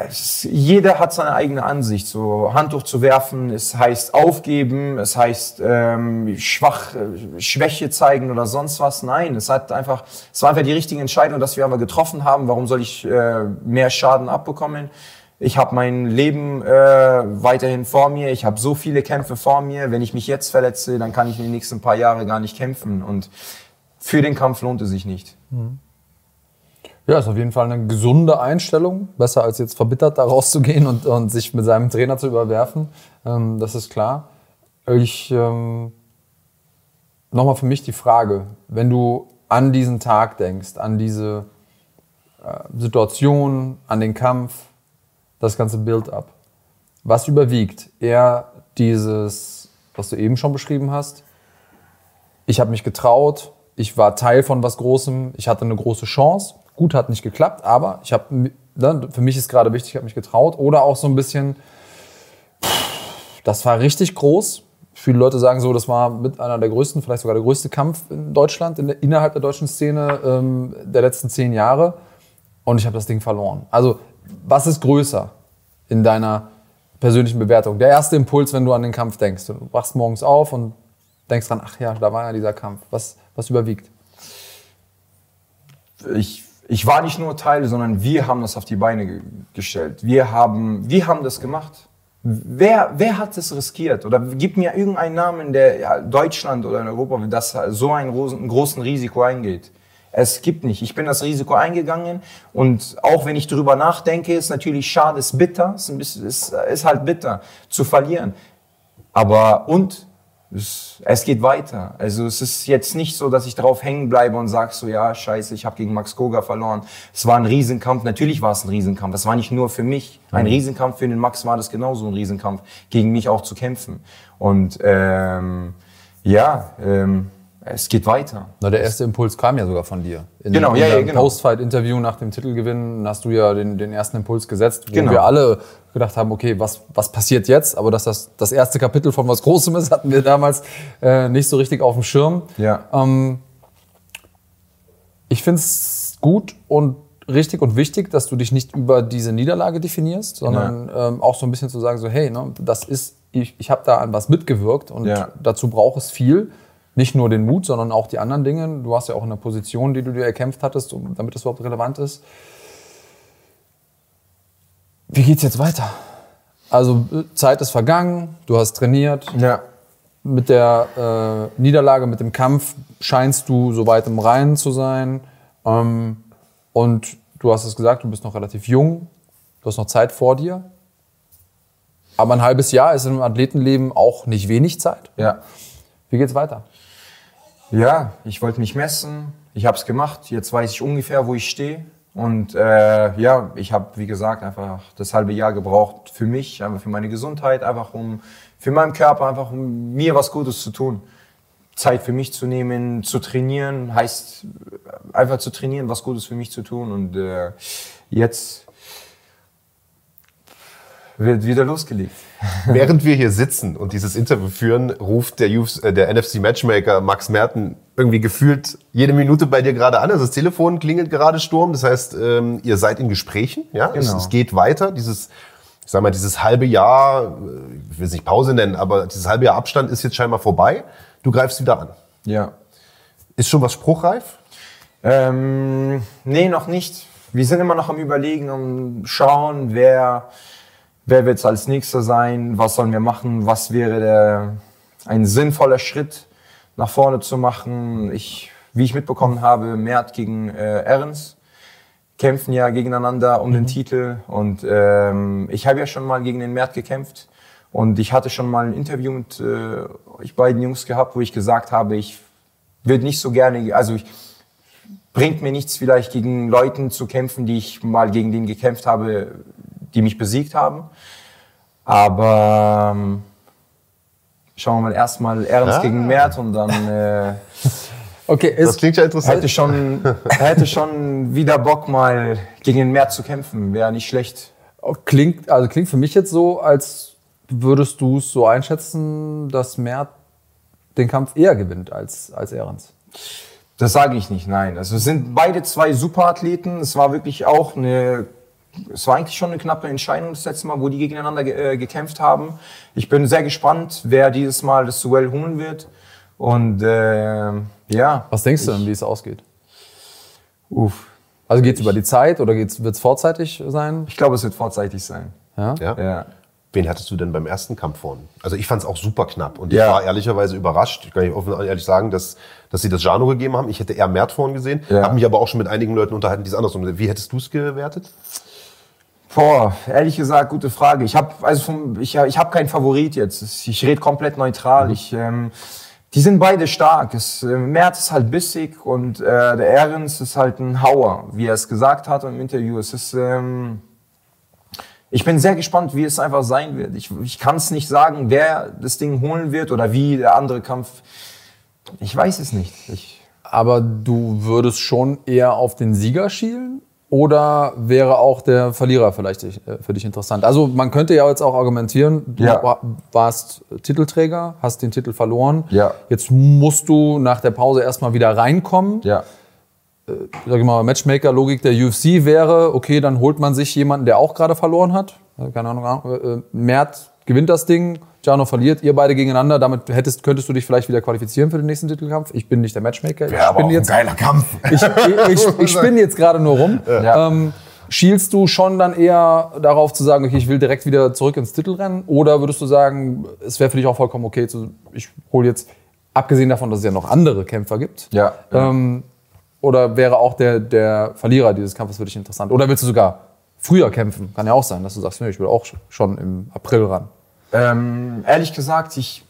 es, jeder hat seine eigene Ansicht. So Handtuch zu werfen, es heißt aufgeben, es heißt ähm, schwach, äh, Schwäche zeigen oder sonst was. Nein, es hat einfach, es war einfach die richtige Entscheidung, dass wir einmal getroffen haben. Warum soll ich äh, mehr Schaden abbekommen? Ich habe mein Leben äh, weiterhin vor mir. Ich habe so viele Kämpfe vor mir. Wenn ich mich jetzt verletze, dann kann ich in den nächsten paar Jahre gar nicht kämpfen. Und für den Kampf lohnt es sich nicht. Ja, ist auf jeden Fall eine gesunde Einstellung. Besser als jetzt verbittert da rauszugehen und, und sich mit seinem Trainer zu überwerfen. Ähm, das ist klar. Ich, ähm, nochmal für mich die Frage, wenn du an diesen Tag denkst, an diese äh, Situation, an den Kampf, das ganze Build-up, was überwiegt? Eher dieses, was du eben schon beschrieben hast, ich habe mich getraut, ich war Teil von was Großem, ich hatte eine große Chance. Gut, hat nicht geklappt, aber ich habe, ne, für mich ist gerade wichtig, ich habe mich getraut. Oder auch so ein bisschen, das war richtig groß. Viele Leute sagen so, das war mit einer der größten, vielleicht sogar der größte Kampf in Deutschland, in der, innerhalb der deutschen Szene ähm, der letzten zehn Jahre. Und ich habe das Ding verloren. Also, was ist größer in deiner persönlichen Bewertung? Der erste Impuls, wenn du an den Kampf denkst. Du wachst morgens auf und denkst dran, ach ja, da war ja dieser Kampf. Was, was überwiegt? ich, ich war nicht nur Teil, sondern wir haben das auf die Beine ge gestellt. Wir haben, wir haben das gemacht. Wer, wer hat das riskiert? Oder gib mir irgendeinen Namen, der ja, Deutschland oder in Europa, das so einen großen, großen Risiko eingeht. Es gibt nicht. Ich bin das Risiko eingegangen und auch wenn ich darüber nachdenke, ist natürlich schade, ist bitter, ist, ein bisschen, ist, ist halt bitter zu verlieren. Aber und es, es geht weiter. Also es ist jetzt nicht so, dass ich drauf hängen bleibe und sag so, ja, scheiße, ich habe gegen Max Koga verloren. Es war ein Riesenkampf. Natürlich war es ein Riesenkampf. Das war nicht nur für mich. Ein Riesenkampf für den Max war das genauso ein Riesenkampf, gegen mich auch zu kämpfen. Und ähm, ja, ähm, es geht weiter. Na, der erste Impuls kam ja sogar von dir. In, Genau, ja, ja, genau. Post-Fight-Interview nach dem Titelgewinn hast du ja den, den ersten Impuls gesetzt, wo Genau. wir alle gedacht haben, okay, was, was passiert jetzt? Aber dass das das erste Kapitel von was Großem ist, hatten wir damals äh, nicht so richtig auf dem Schirm. Ja. Ähm, ich finde es gut und richtig und wichtig, dass du dich nicht über diese Niederlage definierst, sondern ähm, auch so ein bisschen zu sagen, so hey, ne, das ist, ich, ich habe da an was mitgewirkt und Ja. dazu braucht es viel. Nicht nur den Mut, sondern auch die anderen Dinge. Du warst ja auch in einer Position, die du dir erkämpft hattest, um, damit das überhaupt relevant ist. Wie geht's jetzt weiter? Also Zeit ist vergangen, du hast trainiert, Ja. mit der äh, Niederlage, mit dem Kampf scheinst du soweit im Reinen zu sein. Ähm, und du hast es gesagt, du bist noch relativ jung, du hast noch Zeit vor dir. Aber ein halbes Jahr ist im Athletenleben auch nicht wenig Zeit. Ja. Wie geht's weiter? Ja, ich wollte mich messen. Ich habe es gemacht. Jetzt weiß ich ungefähr, wo ich stehe. Und äh, ja, ich habe, wie gesagt, einfach das halbe Jahr gebraucht für mich, einfach für meine Gesundheit, einfach um für meinen Körper, einfach um mir was Gutes zu tun. Zeit für mich zu nehmen, zu trainieren, heißt einfach zu trainieren, was Gutes für mich zu tun. Und äh, jetzt wird wieder losgelegt. Während wir hier sitzen und dieses Interview führen, ruft der, Ufs, äh, der NFC Matchmaker Max Merten irgendwie gefühlt jede Minute bei dir gerade an. Also das Telefon klingelt gerade Sturm. Das heißt, ähm, ihr seid in Gesprächen. Ja, genau. es, es geht weiter. Dieses, ich sag mal, dieses halbe Jahr, äh, ich will es nicht Pause nennen, aber dieses halbe Jahr Abstand ist jetzt scheinbar vorbei. Du greifst wieder an. Ja. Ist schon was spruchreif? Ähm, nee, noch nicht. Wir sind immer noch am Überlegen, um schauen, wer wer wird es als nächster sein, was sollen wir machen, was wäre der, ein sinnvoller Schritt nach vorne zu machen. Ich, wie ich mitbekommen habe, Mert gegen äh, Ernst kämpfen ja gegeneinander um mhm. den Titel. Und ähm, ich habe ja schon mal gegen den Mert gekämpft. Und ich hatte schon mal ein Interview mit äh, euch beiden Jungs gehabt, wo ich gesagt habe, ich würde nicht so gerne, also ich, bringt mir nichts vielleicht gegen Leuten zu kämpfen, die ich mal gegen den gekämpft habe, die mich besiegt haben. Aber ähm, schauen wir mal erstmal Ernst ah. gegen Mert und dann. Äh, okay, das klingt ja interessant. Hätte schon, hätte schon wieder Bock, mal gegen den Mert zu kämpfen. Wäre nicht schlecht. Oh, klingt, also klingt für mich jetzt so, als würdest du es so einschätzen, dass Mert den Kampf eher gewinnt als, als Ehrens. Das sage ich nicht, nein. Also es sind beide zwei Superathleten. Es war wirklich auch eine es war eigentlich schon eine knappe Entscheidung das letzte Mal, wo die gegeneinander ge äh, gekämpft haben. Ich bin sehr gespannt, wer dieses Mal das Duell holen wird. Und äh, ja. Was denkst du denn, wie es ausgeht? Uff. Also geht es über die Zeit oder wird es vorzeitig sein? Ich glaube, es wird vorzeitig sein. Ja? ja? ja. Wen hattest du denn beim ersten Kampf vorne? Also ich fand es auch super knapp und ich ja. war ehrlicherweise überrascht. Ich kann nicht offen ehrlich sagen, dass, dass sie das Jano gegeben haben. Ich hätte eher Mert vorne gesehen. Ja. Habe mich aber auch schon mit einigen Leuten unterhalten, die es andersrum sehen. Wie hättest du es gewertet? Boah, ehrlich gesagt, gute Frage. Ich habe also vom, ich, ich hab keinen Favorit jetzt. Ich rede komplett neutral. Mhm. Ich, ähm, die sind beide stark. Es, äh, Merz ist halt bissig und äh, der Ehrens ist halt ein Hauer, wie er es gesagt hat im Interview. Es ist, ähm, ich bin sehr gespannt, wie es einfach sein wird. Ich, ich kann es nicht sagen, wer das Ding holen wird oder wie der andere Kampf. Ich weiß es nicht. Ich, Aber du würdest schon eher auf den Sieger schielen? Oder wäre auch der Verlierer vielleicht äh, für dich interessant? Also man könnte ja jetzt auch argumentieren, du ja. warst Titelträger, hast den Titel verloren. Ja. Jetzt musst du nach der Pause erstmal wieder reinkommen. Ja. Äh, sag ich mal, Matchmaker-Logik der UFC wäre, okay, dann holt man sich jemanden, der auch gerade verloren hat. Keine Ahnung, äh, Mert gewinnt das Ding, Jano verliert, ihr beide gegeneinander. Damit hättest, könntest du dich vielleicht wieder qualifizieren für den nächsten Titelkampf. Ich bin nicht der Matchmaker. Ja, aber bin jetzt, ein geiler Kampf. Ich, ich, ich, ich spinne jetzt gerade nur rum. Ja. Ähm, schielst du schon dann eher darauf zu sagen, okay, ich will direkt wieder zurück ins Titelrennen? Oder würdest du sagen, es wäre für dich auch vollkommen okay, zu, ich hole jetzt, abgesehen davon, dass es ja noch andere Kämpfer gibt, ja, ähm, oder wäre auch der, der Verlierer dieses Kampfes für dich interessant? Oder willst du sogar früher kämpfen? Kann ja auch sein, dass du sagst, nee, ich will auch schon im April ran. Ähm, ehrlich gesagt, ich,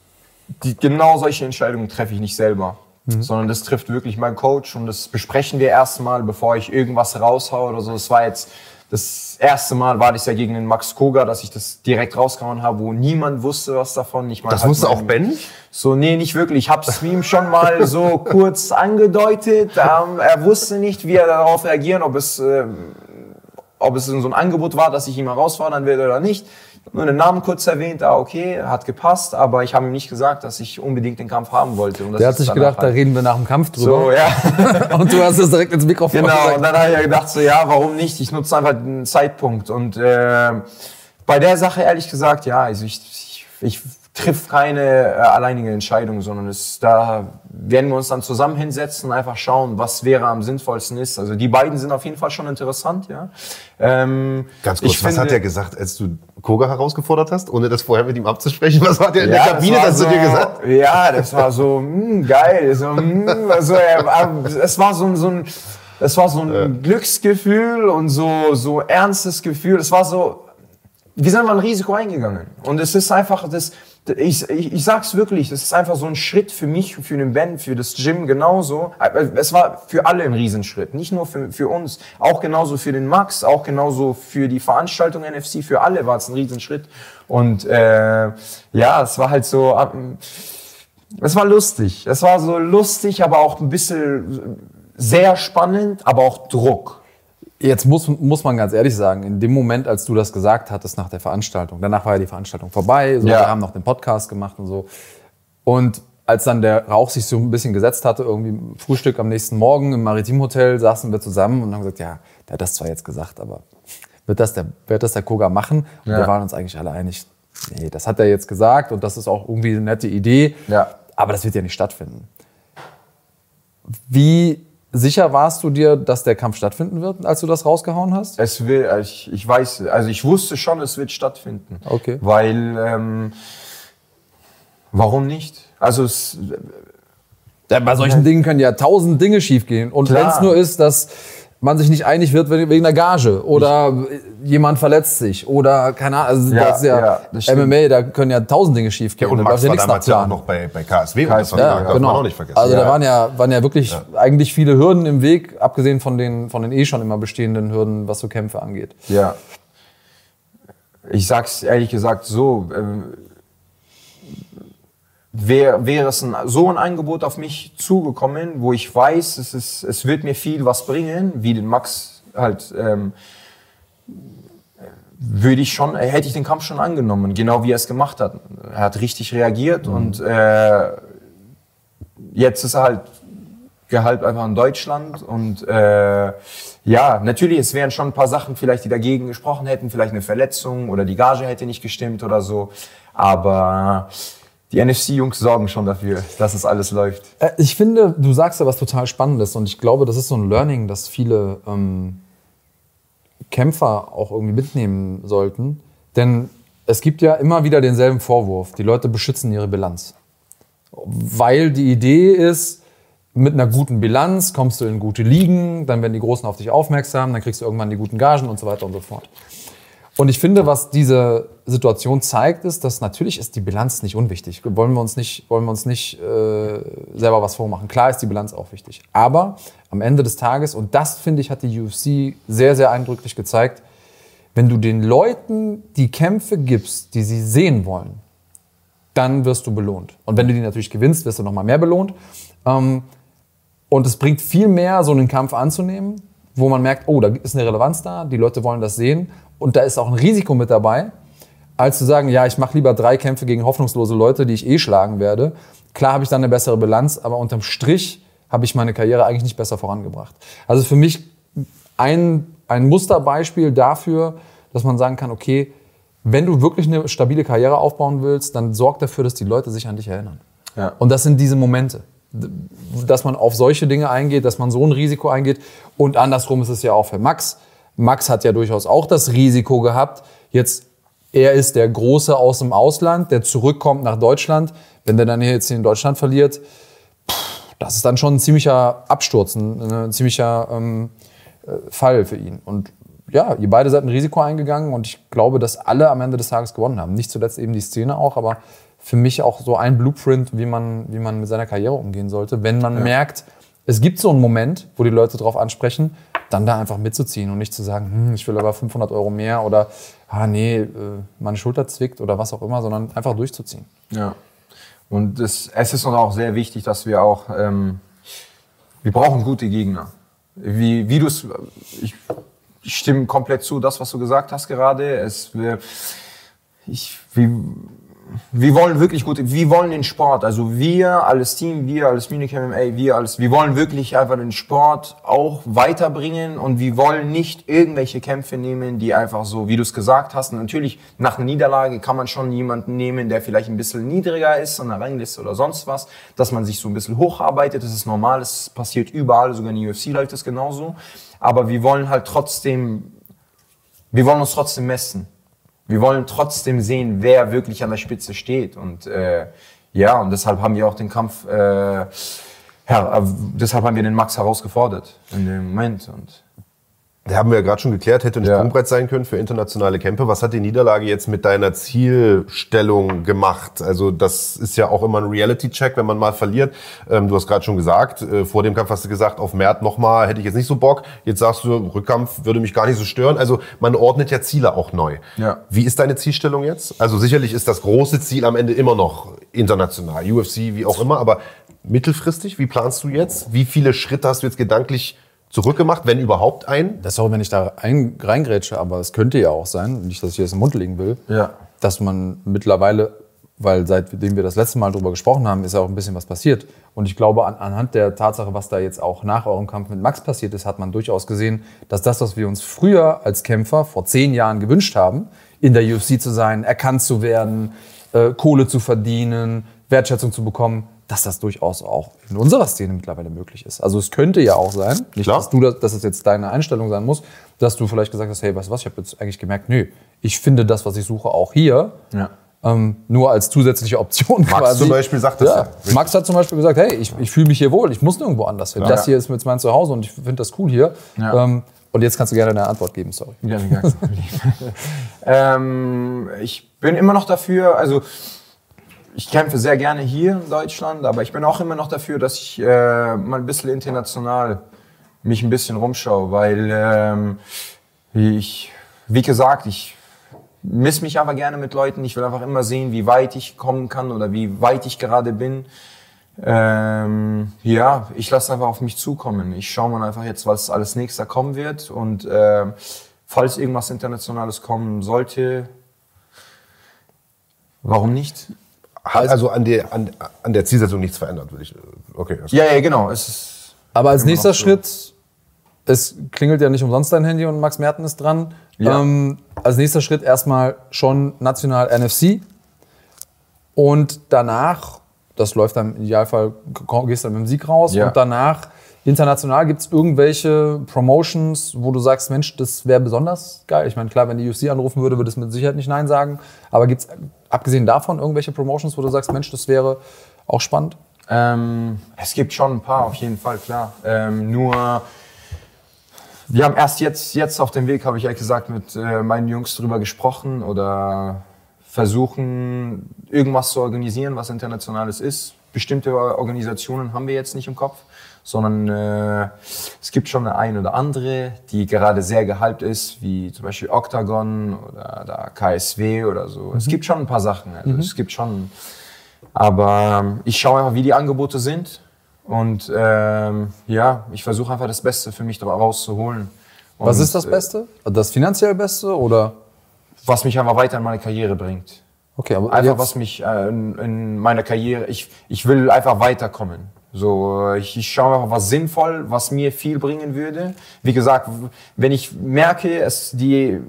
die, genau solche Entscheidungen treffe ich nicht selber. Mhm. Sondern das trifft wirklich mein Coach und das besprechen wir erstmal, bevor ich irgendwas raushaue oder so. Das war jetzt das erste Mal war das ja gegen den Max Koga, dass ich das direkt rausgehauen habe, wo niemand wusste was davon. Ich das halt wusste auch Ben? So, nee, nicht wirklich. Ich habe es ihm schon mal so kurz angedeutet. Ähm, er wusste nicht, wie er darauf reagieren, ob es, äh, ob es so ein Angebot war, dass ich ihn herausfordern werde oder nicht nur den Namen kurz erwähnt, ah, okay, hat gepasst, aber ich habe ihm nicht gesagt, dass ich unbedingt den Kampf haben wollte. Der hat sich gedacht, halt. da reden wir nach dem Kampf drüber. So, ja. und du hast es direkt ins Mikrofon Genau, gesagt. und dann habe ich gedacht, so, ja, warum nicht? Ich nutze einfach den Zeitpunkt. Und äh, bei der Sache, ehrlich gesagt, ja, also ich, ich, ich trifft keine äh, alleinige Entscheidung, sondern es, da werden wir uns dann zusammen hinsetzen, einfach schauen, was wäre am sinnvollsten ist. Also die beiden sind auf jeden Fall schon interessant, ja. Ähm, Ganz kurz, was finde, hat er gesagt, als du Koga herausgefordert hast, ohne das vorher mit ihm abzusprechen? Was hat er in ja, der Kabine dazu so, dir gesagt? Ja, das war so mh, hm, geil, so, mh, hm, also, es war so, so ein es war so ein ja. Glücksgefühl und so so ernstes Gefühl. Es war so, wir sind mal ein Risiko eingegangen und es ist einfach das ich, ich, ich sag's wirklich, das ist einfach so ein Schritt für mich, für den Ben, für das Gym genauso. Es war für alle ein Riesenschritt, nicht nur für, für uns, auch genauso für den Max, auch genauso für die Veranstaltung NFC, für alle war es ein Riesenschritt. Und äh, ja, es war halt so, es war lustig. Es war so lustig, aber auch ein bisschen sehr spannend, aber auch Druck. Jetzt muss, muss man ganz ehrlich sagen, in dem Moment, als du das gesagt hattest nach der Veranstaltung, danach war ja die Veranstaltung vorbei, so, ja. wir haben noch den Podcast gemacht und so. Und als dann der Rauch sich so ein bisschen gesetzt hatte, irgendwie Frühstück am nächsten Morgen im Maritimhotel, saßen wir zusammen und haben gesagt, ja, der hat das zwar jetzt gesagt, aber wird das der, wird das der Koga machen? Und ja. wir waren uns eigentlich alle einig, nee, das hat er jetzt gesagt und das ist auch irgendwie eine nette Idee, ja. aber das wird ja nicht stattfinden. Wie Sicher warst du dir, dass der Kampf stattfinden wird, als du das rausgehauen hast? Es will, ich, ich weiß, also ich wusste schon, es wird stattfinden. Okay. Weil, ähm, warum nicht? Also es, ja, bei solchen Dingen können ja tausend Dinge schiefgehen. Und wenn es nur ist, dass man sich nicht einig wird wegen der Gage oder ich, jemand verletzt sich oder keine Ahnung, also ja, das ist ja, ja das MMA, da können ja tausend Dinge schief gehen. Ja, und Max ja war damals ja auch noch bei, bei KSW, KSW ja, das genau. man auch nicht vergessen. Also da waren ja, waren ja wirklich eigentlich viele Hürden im Weg, abgesehen von den, von den eh schon immer bestehenden Hürden, was so Kämpfe angeht. Ja. Ich sag's ehrlich gesagt so, ähm, wäre wär es ein, so ein Angebot auf mich zugekommen, wo ich weiß, es, ist, es wird mir viel was bringen, wie den Max halt, ähm, würde ich schon, hätte ich den Kampf schon angenommen, genau wie er es gemacht hat. Er hat richtig reagiert mhm. und äh, jetzt ist er halt Gehalt einfach in Deutschland und äh, ja, natürlich, es wären schon ein paar Sachen vielleicht, die dagegen gesprochen hätten, vielleicht eine Verletzung oder die Gage hätte nicht gestimmt oder so, aber die NFC-Jungs sorgen schon dafür, dass es alles läuft. Äh, ich finde, du sagst ja was total Spannendes und ich glaube, das ist so ein Learning, das viele ähm, Kämpfer auch irgendwie mitnehmen sollten. Denn es gibt ja immer wieder denselben Vorwurf. Die Leute beschützen ihre Bilanz. Weil die Idee ist, mit einer guten Bilanz kommst du in gute Ligen, dann werden die Großen auf dich aufmerksam, dann kriegst du irgendwann die guten Gagen und so weiter und so fort. Und ich finde, was diese Situation zeigt, ist, dass natürlich ist die Bilanz nicht unwichtig. Wollen wir uns nicht, wollen wir uns nicht äh, selber was vormachen. Klar ist die Bilanz auch wichtig. Aber am Ende des Tages, und das finde ich, hat die UFC sehr, sehr eindrücklich gezeigt, wenn du den Leuten die Kämpfe gibst, die sie sehen wollen, dann wirst du belohnt. Und wenn du die natürlich gewinnst, wirst du noch mal mehr belohnt. Ähm, und es bringt viel mehr, so einen Kampf anzunehmen, wo man merkt, oh, da ist eine Relevanz da, die Leute wollen das sehen und da ist auch ein Risiko mit dabei, als zu sagen, ja, ich mache lieber drei Kämpfe gegen hoffnungslose Leute, die ich eh schlagen werde. Klar habe ich dann eine bessere Bilanz, aber unterm Strich habe ich meine Karriere eigentlich nicht besser vorangebracht. Also für mich ein, ein Musterbeispiel dafür, dass man sagen kann, okay, wenn du wirklich eine stabile Karriere aufbauen willst, dann sorg dafür, dass die Leute sich an dich erinnern. Ja. Und das sind diese Momente, dass man auf solche Dinge eingeht, dass man so ein Risiko eingeht. Und andersrum ist es ja auch für Max. Max hat ja durchaus auch das Risiko gehabt. Jetzt, er ist der Große aus dem Ausland, der zurückkommt nach Deutschland. Wenn der dann jetzt in Deutschland verliert, das ist dann schon ein ziemlicher Absturz, ein, ein ziemlicher ähm, äh, Fall für ihn. Und ja, ihr beide seid ein Risiko eingegangen und ich glaube, dass alle am Ende des Tages gewonnen haben. Nicht zuletzt eben die Szene auch, aber für mich auch so ein Blueprint, wie man, wie man mit seiner Karriere umgehen sollte. Wenn man ja. merkt, es gibt so einen Moment, wo die Leute darauf ansprechen, dann da einfach mitzuziehen und nicht zu sagen, hm, ich will aber 500 Euro mehr oder ah nee, äh, meine Schulter zwickt oder was auch immer, sondern einfach durchzuziehen. Ja. Und das, es ist uns auch sehr wichtig, dass wir auch, ähm, wir brauchen gute Gegner. Wie, wie du es, ich, ich stimme komplett zu, das, was du gesagt hast gerade. Es, wir, ich, wie, wir wollen wirklich gut, wir wollen den Sport, also wir als Team, wir als Munich MMA, wir als, wir wollen wirklich einfach den Sport auch weiterbringen und wir wollen nicht irgendwelche Kämpfe nehmen, die einfach so, wie du es gesagt hast, natürlich nach einer Niederlage kann man schon jemanden nehmen, der vielleicht ein bisschen niedriger ist an der Rangliste oder sonst was, dass man sich so ein bisschen hocharbeitet, das ist normal, das passiert überall, sogar in der UFC läuft das genauso, aber wir wollen halt trotzdem, wir wollen uns trotzdem messen wir wollen trotzdem sehen, wer wirklich an der Spitze steht. Und äh, ja, und deshalb haben wir auch den Kampf, äh, ja, deshalb haben wir den Max herausgefordert in dem Moment. Und Da haben wir ja gerade schon geklärt, hätte ein Ja. Sprungbrett sein können für internationale Kämpfe. Was hat die Niederlage jetzt mit deiner Zielstellung gemacht? Also das ist ja auch immer ein Reality-Check, wenn man mal verliert. Ähm, du hast gerade schon gesagt, äh, vor dem Kampf hast du gesagt, auf Mert nochmal hätte ich jetzt nicht so Bock. Jetzt sagst du, Rückkampf würde mich gar nicht so stören. Also man ordnet ja Ziele auch neu. Ja. Wie ist deine Zielstellung jetzt? Also sicherlich ist das große Ziel am Ende immer noch international, UFC, wie auch immer. Aber mittelfristig, wie planst du jetzt? Wie viele Schritte hast du jetzt gedanklich zurückgemacht, wenn überhaupt ein? Das ist auch, wenn ich da ein, reingrätsche, aber es könnte ja auch sein, nicht, dass ich jetzt im Mund legen will, Ja. dass man mittlerweile, weil seitdem wir das letzte Mal drüber gesprochen haben, ist ja auch ein bisschen was passiert. Und ich glaube, an, anhand der Tatsache, was da jetzt auch nach eurem Kampf mit Max passiert ist, hat man durchaus gesehen, dass das, was wir uns früher als Kämpfer vor zehn Jahren gewünscht haben, in der UFC zu sein, erkannt zu werden, äh, Kohle zu verdienen, Wertschätzung zu bekommen, dass das durchaus auch in unserer Szene mittlerweile möglich ist. Also es könnte ja auch sein, nicht, Klar. dass du das, dass es jetzt deine Einstellung sein muss, dass du vielleicht gesagt hast, hey, weißt du was, ich habe jetzt eigentlich gemerkt, nö, ich finde das, was ich suche, auch hier. Ja. Ähm, nur als zusätzliche Option Max zum Beispiel sagt das ja. ja. Max hat zum Beispiel gesagt, hey, ich, ich fühle mich hier wohl, ich muss nirgendwo anders hin. Ja. Das hier ist jetzt mein Zuhause und ich finde das cool hier. Ja. Ähm, und jetzt kannst du gerne eine Antwort geben, sorry. Problem. ähm, ich bin immer noch dafür, also ich kämpfe sehr gerne hier in Deutschland, aber ich bin auch immer noch dafür, dass ich äh, mal ein bisschen international mich ein bisschen rumschaue, weil ähm, ich, wie gesagt, ich miss mich aber gerne mit Leuten. Ich will einfach immer sehen, wie weit ich kommen kann oder wie weit ich gerade bin. Ähm, ja, ich lasse einfach auf mich zukommen. Ich schaue mal einfach jetzt, was alles nächster kommen wird. Und ähm, falls irgendwas Internationales kommen sollte, warum nicht? Hat also an der, an, an der Zielsetzung nichts verändert, würde ich. Okay. alles Ja, ja, genau. Es ist, Aber als nächster so. Schritt, es klingelt ja nicht umsonst dein Handy und Max Merten ist dran. Ja. Ähm, als nächster Schritt erstmal schon national NFC. Und danach, das läuft dann im Idealfall, gehst dann mit dem Sieg raus. Ja. Und danach, international, gibt es irgendwelche Promotions, wo du sagst, Mensch, das wäre besonders geil. Ich meine, klar, wenn die UFC anrufen würde, würde es mit Sicherheit nicht Nein sagen. Aber gibt es, abgesehen davon, irgendwelche Promotions, wo du sagst, Mensch, das wäre auch spannend? Ähm, es gibt schon ein paar, auf jeden Fall, klar. Ähm, nur, wir haben erst jetzt, jetzt auf dem Weg, habe ich ehrlich gesagt, mit äh, meinen Jungs drüber gesprochen oder versuchen, irgendwas zu organisieren, was internationales ist. Bestimmte Organisationen haben wir jetzt nicht im Kopf, sondern äh, es gibt schon eine ein oder andere, die gerade sehr gehypt ist, wie zum Beispiel Octagon oder da KSW oder so. Es gibt schon ein paar Sachen. Also Es gibt schon aber ähm, ich schaue einfach, wie die Angebote sind. Und ähm, ja, ich versuche einfach das Beste für mich daraus zu holen. Was Und, ist das äh, Beste? Das finanziell Beste oder? Was mich einfach weiter in meine Karriere bringt. Okay, aber Einfach jetzt- was mich äh, in, in meiner Karriere, ich, ich will einfach weiterkommen. So, äh, ich, ich schaue was sinnvoll, was mir viel bringen würde. Wie gesagt, wenn ich merke, es die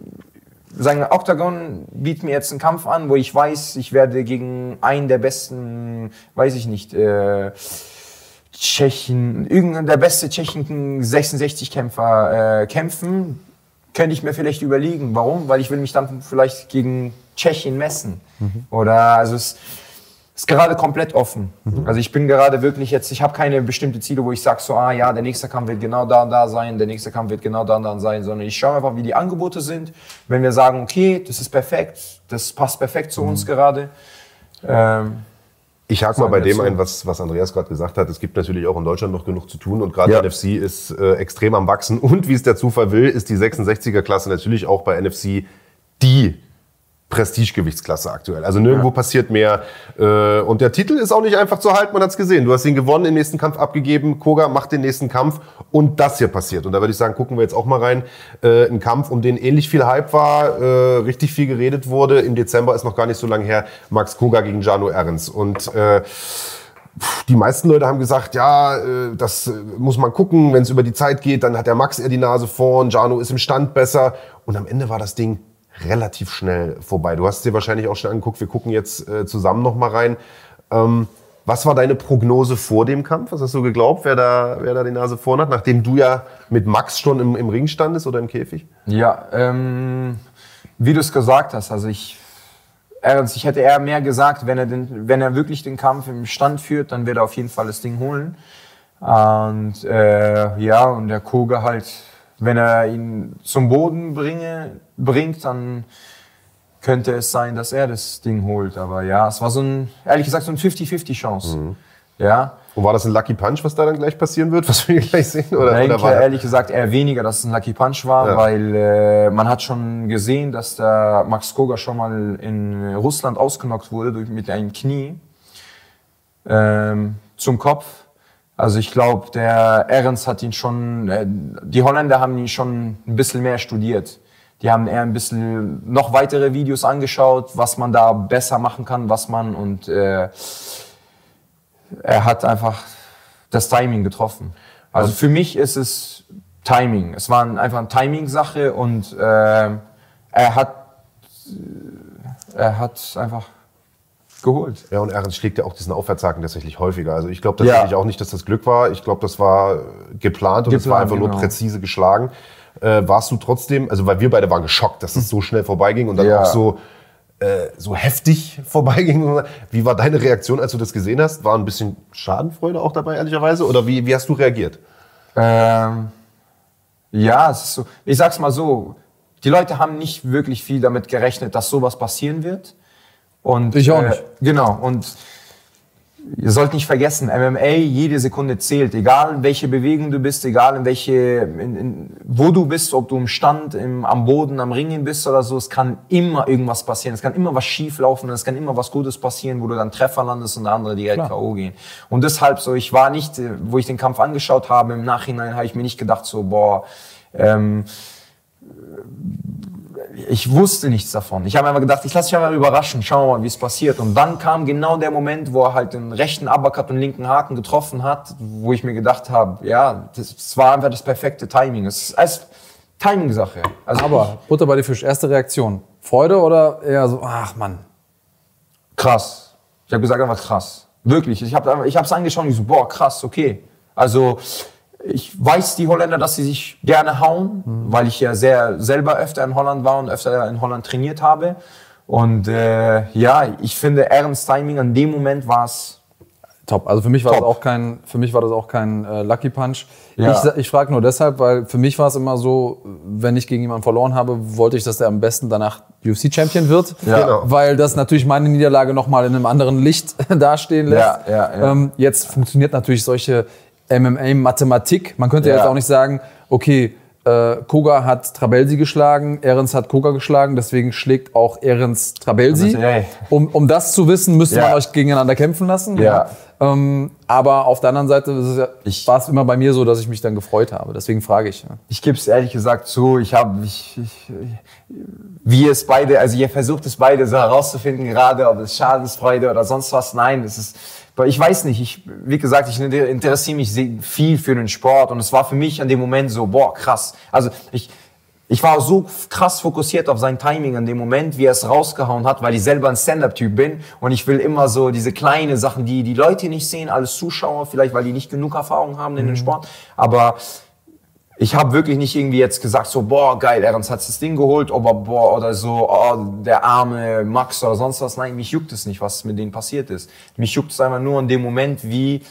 sagen wir, Octagon bietet mir jetzt einen Kampf an, wo ich weiß, ich werde gegen einen der besten, weiß ich nicht, äh, Tschechen, irgendein der beste Tschechen 66-Kämpfer äh, kämpfen, könnte ich mir vielleicht überlegen. Warum? Weil ich will mich dann vielleicht gegen Tschechien messen. Oder also es ist gerade komplett offen. Also ich bin gerade wirklich jetzt, ich habe keine bestimmte Ziele, wo ich sage so, ah ja, der nächste Kampf wird genau da und da sein, der nächste Kampf wird genau da und da sein, sondern ich schaue einfach, wie die Angebote sind. Wenn wir sagen, okay, das ist perfekt, das passt perfekt zu uns gerade. Ähm, Ich hake mal bei dem ein, was, was Andreas gerade gesagt hat. Es gibt natürlich auch in Deutschland noch genug zu tun und gerade Ja. NFC ist äh, extrem am Wachsen. Und wie es der Zufall will, ist die 66er-Klasse natürlich auch bei NFC die Prestigegewichtsklasse aktuell. Also nirgendwo passiert mehr. Äh, und der Titel ist auch nicht einfach zu halten, man hat es gesehen. Du hast ihn gewonnen, den nächsten Kampf abgegeben, Koga macht den nächsten Kampf und das hier passiert. Und da würde ich sagen, gucken wir jetzt auch mal rein. Äh, ein Kampf, um den ähnlich viel Hype war, äh, richtig viel geredet wurde. Im Dezember ist noch gar nicht so lange her, Max Koga gegen Jano Ehrens. Und äh, die meisten Leute haben gesagt, ja, das muss man gucken, wenn es über die Zeit geht, dann hat der Max eher die Nase vorn, Jano ist im Stand besser. Und am Ende war das Ding relativ schnell vorbei. Du hast es dir wahrscheinlich auch schon angeguckt, wir gucken jetzt äh, zusammen noch mal rein. Ähm, was war deine Prognose vor dem Kampf? Was hast du geglaubt, wer da, wer da die Nase vorn hat, nachdem du ja mit Max schon im, im Ring standest oder im Käfig? Ja, ähm, wie du es gesagt hast, also ich, Ernst, ich hätte eher mehr gesagt, wenn er, den, wenn er wirklich den Kampf im Stand führt, dann wird er auf jeden Fall das Ding holen. Und äh, ja, und der Koga halt wenn er ihn zum Boden bringe, bringt, dann könnte es sein, dass er das Ding holt. Aber ja, es war so ein, ehrlich gesagt, so ein 50-50 Chance. Mhm. Ja. Und war das ein Lucky Punch, was da dann gleich passieren wird, was wir gleich sehen? Oder, Ich oder denke war ehrlich gesagt eher weniger, dass es ein Lucky Punch war, Ja. weil äh, man hat schon gesehen, dass der Max Koga schon mal in Russland ausgenockt wurde durch, mit einem Knie ähm, zum Kopf. Also ich glaube, der Ehrens hat ihn schon, äh, die Holländer haben ihn schon ein bisschen mehr studiert. Die haben eher ein bisschen noch weitere Videos angeschaut, was man da besser machen kann, was man und äh, er hat einfach das Timing getroffen. Also für mich ist es Timing. Es war ein- einfach eine Timing-Sache und äh, er hat er hat einfach geholt. Ja, und Ernst schlägt ja auch diesen Aufwärtshaken tatsächlich häufiger. Also ich glaube tatsächlich Ja. auch nicht, dass das Glück war. Ich glaube, das war geplant und es war einfach nur genau. präzise geschlagen. Äh, warst du trotzdem, also weil wir beide waren geschockt, dass es so schnell vorbeiging und dann Ja. auch so, äh, so heftig vorbeiging. Wie war deine Reaktion, als du das gesehen hast? War ein bisschen Schadenfreude auch dabei, ehrlicherweise? Oder wie, wie hast du reagiert? Ähm, ja, es ist so. Ich sag's mal so: Die Leute haben nicht wirklich viel damit gerechnet, dass sowas passieren wird. Und Ich auch nicht. Genau. Und ihr sollt nicht vergessen, MMA jede Sekunde zählt, egal in welche Bewegung du bist, egal in welche, in, in, wo du bist, ob du im Stand, im, am Boden, am Ringen bist oder so. Es kann immer irgendwas passieren. Es kann immer was schief laufen. Es kann immer was Gutes passieren, wo du dann Treffer landest und der andere direkt K.O. gehen. Und deshalb so, ich war nicht, äh, wo ich den Kampf angeschaut habe, im Nachhinein habe ich mir nicht gedacht so, boah, ähm, ich wusste nichts davon. Ich habe einfach gedacht, ich lasse mich einfach überraschen, schauen wir mal, wie es passiert. Und dann kam genau der Moment, wo er halt den rechten Uppercut und linken Haken getroffen hat, wo ich mir gedacht habe, ja, das, das war einfach das perfekte Timing. Es ist als Timing-Sache. Also Aber Butter bei die Fisch, erste Reaktion. Freude oder eher so, ach Mann. krass. Ich habe gesagt, einfach krass. Wirklich. Ich habe ich es angeschaut und ich so, boah, krass, okay. Also ich weiß die Holländer, dass sie sich gerne hauen, weil ich ja sehr selber öfter in Holland war und öfter in Holland trainiert habe. Und äh, ja, ich finde Ernst Timing an dem Moment war es Top. Also für mich war Top. das auch kein, für mich war das auch kein äh, Lucky Punch. Ja. Ich, ich frage nur deshalb, weil für mich war es immer so, wenn ich gegen jemanden verloren habe, wollte ich, dass der am besten danach UFC Champion wird, Ja. Genau. weil das natürlich meine Niederlage noch mal in einem anderen Licht dastehen lässt. Ja, ja, ja. Ähm, jetzt funktioniert natürlich solche MMA-Mathematik. Man könnte Ja. jetzt auch nicht sagen, okay, äh, Koga hat Trabelsi geschlagen, Ehrens hat Koga geschlagen, deswegen schlägt auch Ehrens Trabelsi. Um, um das zu wissen, müsste Ja. man euch gegeneinander kämpfen lassen. Ja. Ähm, aber auf der anderen Seite war es immer bei mir so, dass ich mich dann gefreut habe. Deswegen frage ich. Ja. Ich gebe es ehrlich gesagt zu, ich habe, ich, ich, wie es beide, also ihr versucht es beide so herauszufinden, gerade ob es Schadensfreude oder sonst was. Nein, es ist, aber ich weiß nicht, ich, wie gesagt, ich interessiere mich sehr viel für den Sport und es war für mich an dem Moment so, boah, krass. Also ich, ich war so krass fokussiert auf sein Timing an dem Moment, wie er es rausgehauen hat, weil ich selber ein Stand-Up-Typ bin und ich will immer so diese kleine Sachen, die die Leute nicht sehen, alles Zuschauer, vielleicht weil die nicht genug Erfahrung haben in dem Sport, aber ich habe wirklich nicht irgendwie jetzt gesagt, so, boah, geil, Ernst hat das Ding geholt, aber boah, oder so, oh, der arme Max oder sonst was. Nein, mich juckt es nicht, was mit denen passiert ist. Mich juckt es einfach nur in dem Moment, wie,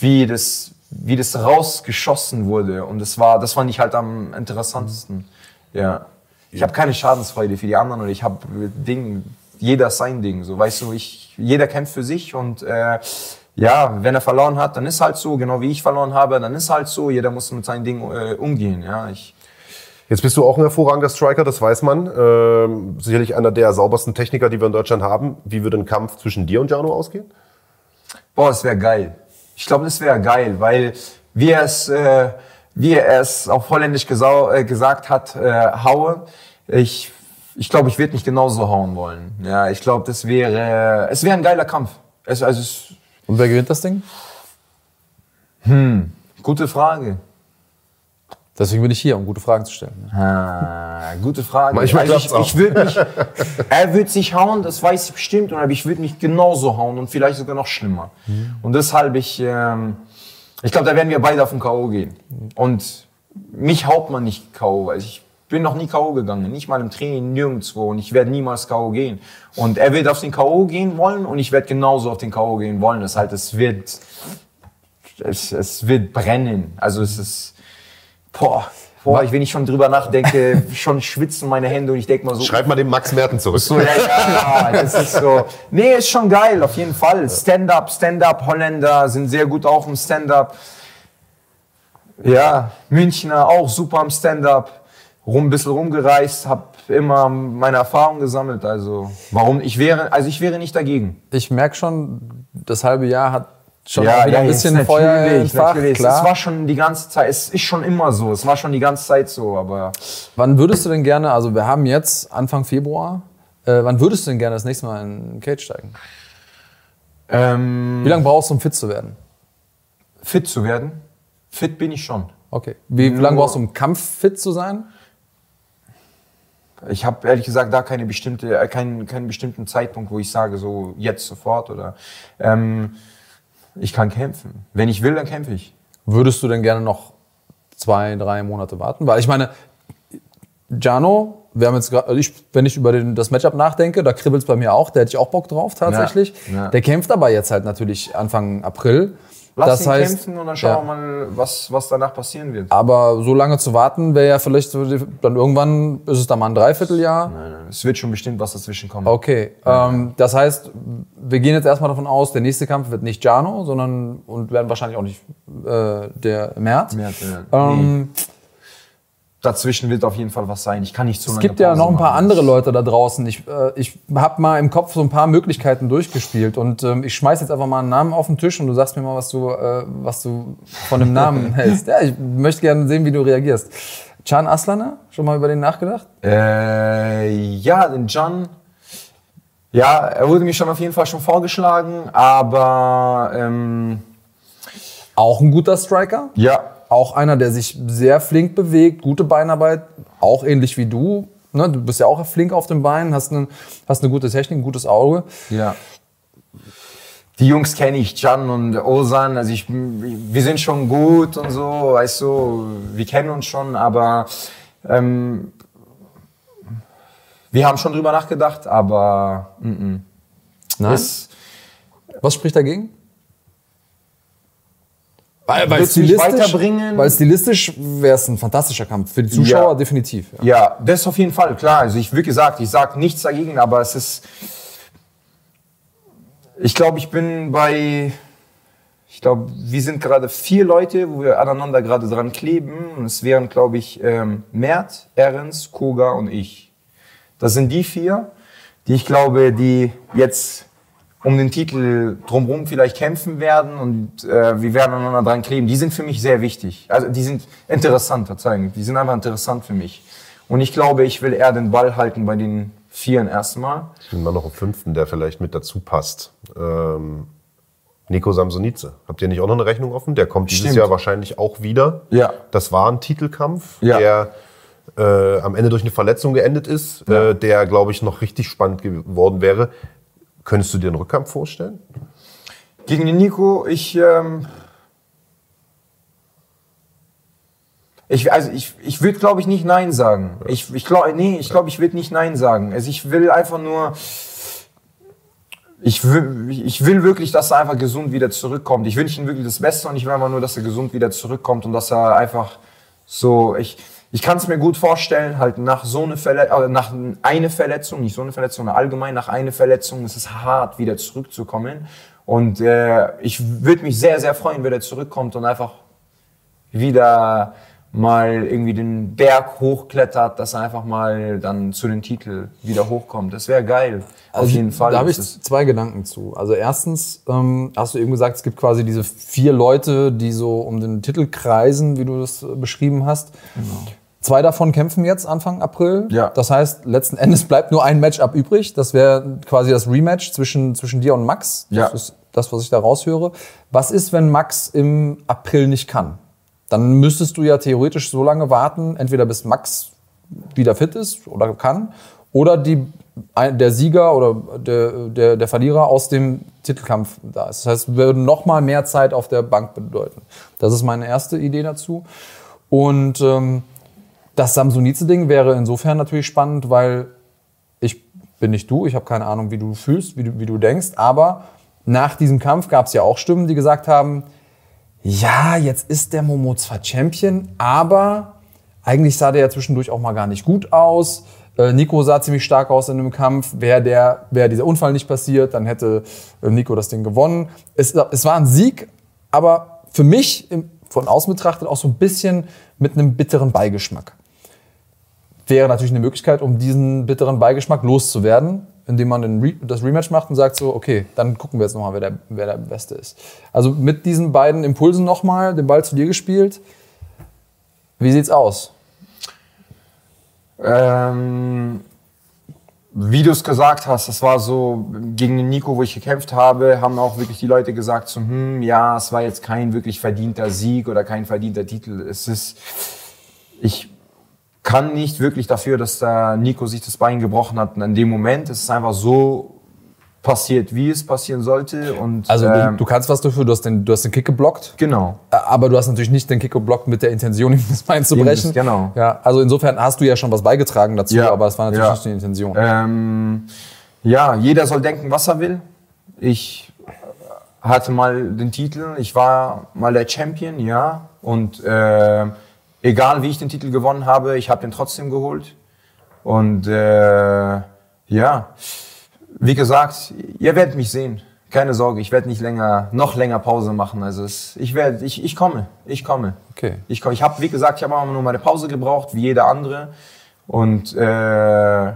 wie das, wie das rausgeschossen wurde. Und das war, das fand ich halt am interessantesten. Ja. Ich habe keine Schadensfreude für die anderen und ich habe Ding, jeder sein Ding. So, weißt du, ich, jeder kämpft für sich und äh, ja, wenn er verloren hat, dann ist halt so, genau wie ich verloren habe, dann ist halt so, jeder muss mit seinem Ding äh, umgehen. Ja, ich, Jetzt bist du auch ein hervorragender Striker, das weiß man. Ähm, sicherlich einer der saubersten Techniker, die wir in Deutschland haben. Wie würde ein Kampf zwischen dir und Jano ausgehen? Boah, das wäre geil. Ich glaube, das wäre geil, weil wie er es, äh, wie er es auf Holländisch äh, gesagt hat, äh, haue, ich, ich glaube, ich würde nicht genauso hauen wollen. Ja, ich glaube, das wäre, es wäre ein geiler Kampf. Es, also, es, Und wer gewinnt das Ding? gute Frage. Deswegen bin ich hier, um gute Fragen zu stellen. Ah, gute Frage. Manchmal also ich, auch. ich würde mich, er wird sich hauen, das weiß ich bestimmt, aber ich würde mich genauso hauen und vielleicht sogar noch schlimmer. Und deshalb ich, ähm, ich glaube, da werden wir beide auf den K.O. gehen. Und mich haut man nicht K.O., weil ich bin noch nie K.O. gegangen, nicht mal im Training, nirgendwo und ich werde niemals K.O. gehen. Und er wird auf den K.O. gehen wollen und ich werde genauso auf den K.O. gehen wollen. Das heißt, es wird, es, es wird brennen. Also es ist, boah, Boah, ich, wenn ich schon drüber nachdenke, schon schwitzen meine Hände und ich denke mal so. Schreib mal den Max Merten zurück. So, ja, ja, das ist so. Nee, ist schon geil, auf jeden Fall. Stand-up, Stand-up, Holländer sind sehr gut auch im Stand-up. Ja, Münchner auch super am Stand-up. Rum, ein bisschen rumgereist, hab immer meine Erfahrung gesammelt. Also, warum? Ich wäre, also ich wäre nicht dagegen. Ich merke schon, das halbe Jahr hat schon ja, ja, ein bisschen Feuer natürlich, entfacht, natürlich. klar. Es war schon die ganze Zeit, es ist schon immer so, es war schon die ganze Zeit so, aber Wann würdest du denn gerne, also wir haben jetzt Anfang Februar, äh, wann würdest du denn gerne das nächste Mal in den Cage steigen? ähm, Wie lange brauchst du, um fit zu werden? fit zu werden, fit bin ich schon. Okay. Wie, wie Nur- lange brauchst du, um kampffit zu sein? Ich habe ehrlich gesagt da keine bestimmte, äh, keinen, keinen bestimmten Zeitpunkt, wo ich sage, so jetzt sofort oder ähm, ich kann kämpfen. Wenn ich will, dann kämpfe ich. Würdest du denn gerne noch zwei, drei Monate warten? Weil ich meine, Jano, wir haben jetzt gerade, also wenn ich über den, das Matchup nachdenke, da kribbelt es bei mir auch, da hätte ich auch Bock drauf tatsächlich. Ja, ja. Der kämpft aber jetzt halt natürlich Anfang April. Lass das ihn heißt, kämpfen und dann schauen ja. wir mal, was, was danach passieren wird. Aber so lange zu warten, wäre ja vielleicht dann irgendwann ist es dann mal ein Dreivierteljahr. Es wird schon bestimmt was dazwischen kommen. Okay, ähm, das heißt, wir gehen jetzt erstmal davon aus, der nächste Kampf wird nicht Jano, sondern und werden wahrscheinlich auch nicht äh, der Mert. Mehr, ja. Ähm, Dazwischen wird auf jeden Fall was sein. Ich kann nicht Es lange gibt ja noch ein paar machen. andere Leute da draußen. Ich, äh, ich habe mal im Kopf so ein paar Möglichkeiten durchgespielt und ähm, ich schmeiß jetzt einfach mal einen Namen auf den Tisch und du sagst mir mal, was du, äh, was du von dem Namen hältst. Ja, ich möchte gerne sehen, wie du reagierst. Can Aslana, schon mal über den nachgedacht? Äh, ja, den Can. Ja, er wurde mir schon auf jeden Fall schon vorgeschlagen, aber ähm, Auch ein guter Striker. ja, Auch einer, der sich sehr flink bewegt, gute Beinarbeit, auch ähnlich wie du. Ne, du bist ja auch flink auf den Beinen, hast eine, hast eine gute Technik, ein gutes Auge. ja. Die Jungs kenne ich, Can und Osan. Also ich, wir sind schon gut und so, weißt du, wir kennen uns schon, aber ähm, wir haben schon drüber nachgedacht, aber mm, mm. Nein? Es- Was spricht dagegen? Weil, weil stilistisch, weil stilistisch wäre es ein fantastischer Kampf. Für die Zuschauer Ja. definitiv. Ja. Ja, das auf jeden Fall, klar. Also ich, wie gesagt, ich sage nichts dagegen, aber es ist. Ich glaube, ich bin bei. Ich glaube, wir sind gerade vier Leute, wo wir aneinander gerade dran kleben. Und es wären, glaube ich, ähm, Mert, Ehrens, Koga und ich. Das sind die vier, die ich glaube, die jetzt um den Titel drumherum vielleicht kämpfen werden und äh, wir werden aneinander dran kleben. Die sind für mich sehr wichtig. Also die sind interessant, Verzeihung. Die sind einfach interessant für mich. Und ich glaube, ich will eher den Ball halten bei den Vieren erstmal. Ich bin mal noch einen fünften, der vielleicht mit dazu passt. Ähm, Nico Samsonice. Habt ihr nicht auch noch eine Rechnung offen? Der kommt dieses Stimmt. Jahr wahrscheinlich auch wieder. Ja. Das war ein Titelkampf, Ja. der äh, am Ende durch eine Verletzung geendet ist, Ja. äh, der, glaube ich, noch richtig spannend geworden wäre. Könntest du dir einen Rückkampf vorstellen? Gegen den Nico, ich, ähm, ich, also ich, ich würde, glaube ich, nicht Nein sagen. Ich, ich glaube, nee, ich glaube, ich würde nicht Nein sagen. Also ich will einfach nur, ich will, ich will wirklich, dass er einfach gesund wieder zurückkommt. Ich wünsche ihm wirklich das Beste und ich will einfach nur, dass er gesund wieder zurückkommt und dass er einfach so, ich, ich kann es mir gut vorstellen, halt nach so eine Verletzung, nach eine Verletzung, nicht so eine Verletzung, allgemein nach einer Verletzung, ist es hart, wieder zurückzukommen. Und äh, ich würde mich sehr, sehr freuen, wenn er zurückkommt und einfach wieder mal irgendwie den Berg hochklettert, dass er einfach mal dann zu den Titel wieder hochkommt. Das wäre geil. Auf jeden Fall. Also Da habe ich zwei Gedanken zu. Also erstens ähm, hast du eben gesagt, es gibt quasi diese vier Leute, die so um den Titel kreisen, wie du das äh, beschrieben hast. Zwei davon kämpfen jetzt Anfang April. Ja. Das heißt, letzten Endes bleibt nur ein Matchup übrig. Das wäre quasi das Rematch zwischen, zwischen dir und Max. Das Ja. ist das, was ich da raushöre. Was ist, wenn Max im April nicht kann? Dann müsstest du ja theoretisch so lange warten, entweder bis Max wieder fit ist oder kann, oder die, der Sieger oder der, der, der Verlierer aus dem Titelkampf da ist. Das heißt, wir würden noch mal mehr Zeit auf der Bank bedeuten. Das ist meine erste Idee dazu. Und ähm, das Samsonize-Ding wäre insofern natürlich spannend, weil ich bin nicht du, ich habe keine Ahnung, wie du fühlst, wie du, wie du denkst, aber nach diesem Kampf gab es ja auch Stimmen, die gesagt haben, ja, jetzt ist der Momo zwar Champion, aber eigentlich sah der ja zwischendurch auch mal gar nicht gut aus. Äh, Nico sah ziemlich stark aus in dem Kampf. Wäre der, wäre dieser Unfall nicht passiert, dann hätte äh, Nico das Ding gewonnen. Es, es war ein Sieg, aber für mich von außen betrachtet auch so ein bisschen mit einem bitteren Beigeschmack. Wäre natürlich eine Möglichkeit, um diesen bitteren Beigeschmack loszuwerden, indem man Re das Rematch macht und sagt so, okay, dann gucken wir jetzt nochmal, wer der, wer der Beste ist. Also mit diesen beiden Impulsen nochmal den Ball zu dir gespielt. Wie sieht's aus? Ähm, wie du es gesagt hast, das war so gegen den Nico, wo ich gekämpft habe, haben auch wirklich die Leute gesagt, so, hm, ja, es war jetzt kein wirklich verdienter Sieg oder kein verdienter Titel. Es ist, ich kann nicht wirklich dafür, dass der Nico sich das Bein gebrochen hat. Und in dem Moment ist es einfach so passiert, wie es passieren sollte. Und, Also du, ähm, du kannst was dafür, du hast den, du hast den Kick geblockt. genau. Aber du hast natürlich nicht den Kick geblockt mit der Intention, ihm das Bein zu brechen. genau. Ja, also insofern hast du ja schon was beigetragen dazu, Ja, aber es war natürlich ja. nicht die Intention. Ähm, ja, jeder soll denken, was er will. Ich hatte mal den Titel, ich war mal der Champion, ja. Und äh, egal wie ich den Titel gewonnen habe, ich habe den trotzdem geholt. Und äh, ja, wie gesagt, ihr werdet mich sehen. Keine Sorge, ich werde nicht länger, noch länger Pause machen. Also es, ich werde, ich, ich komme, ich komme. Okay. Ich, komm- ich habe, wie gesagt, ich habe auch nur meine Pause gebraucht, wie jeder andere. Und äh,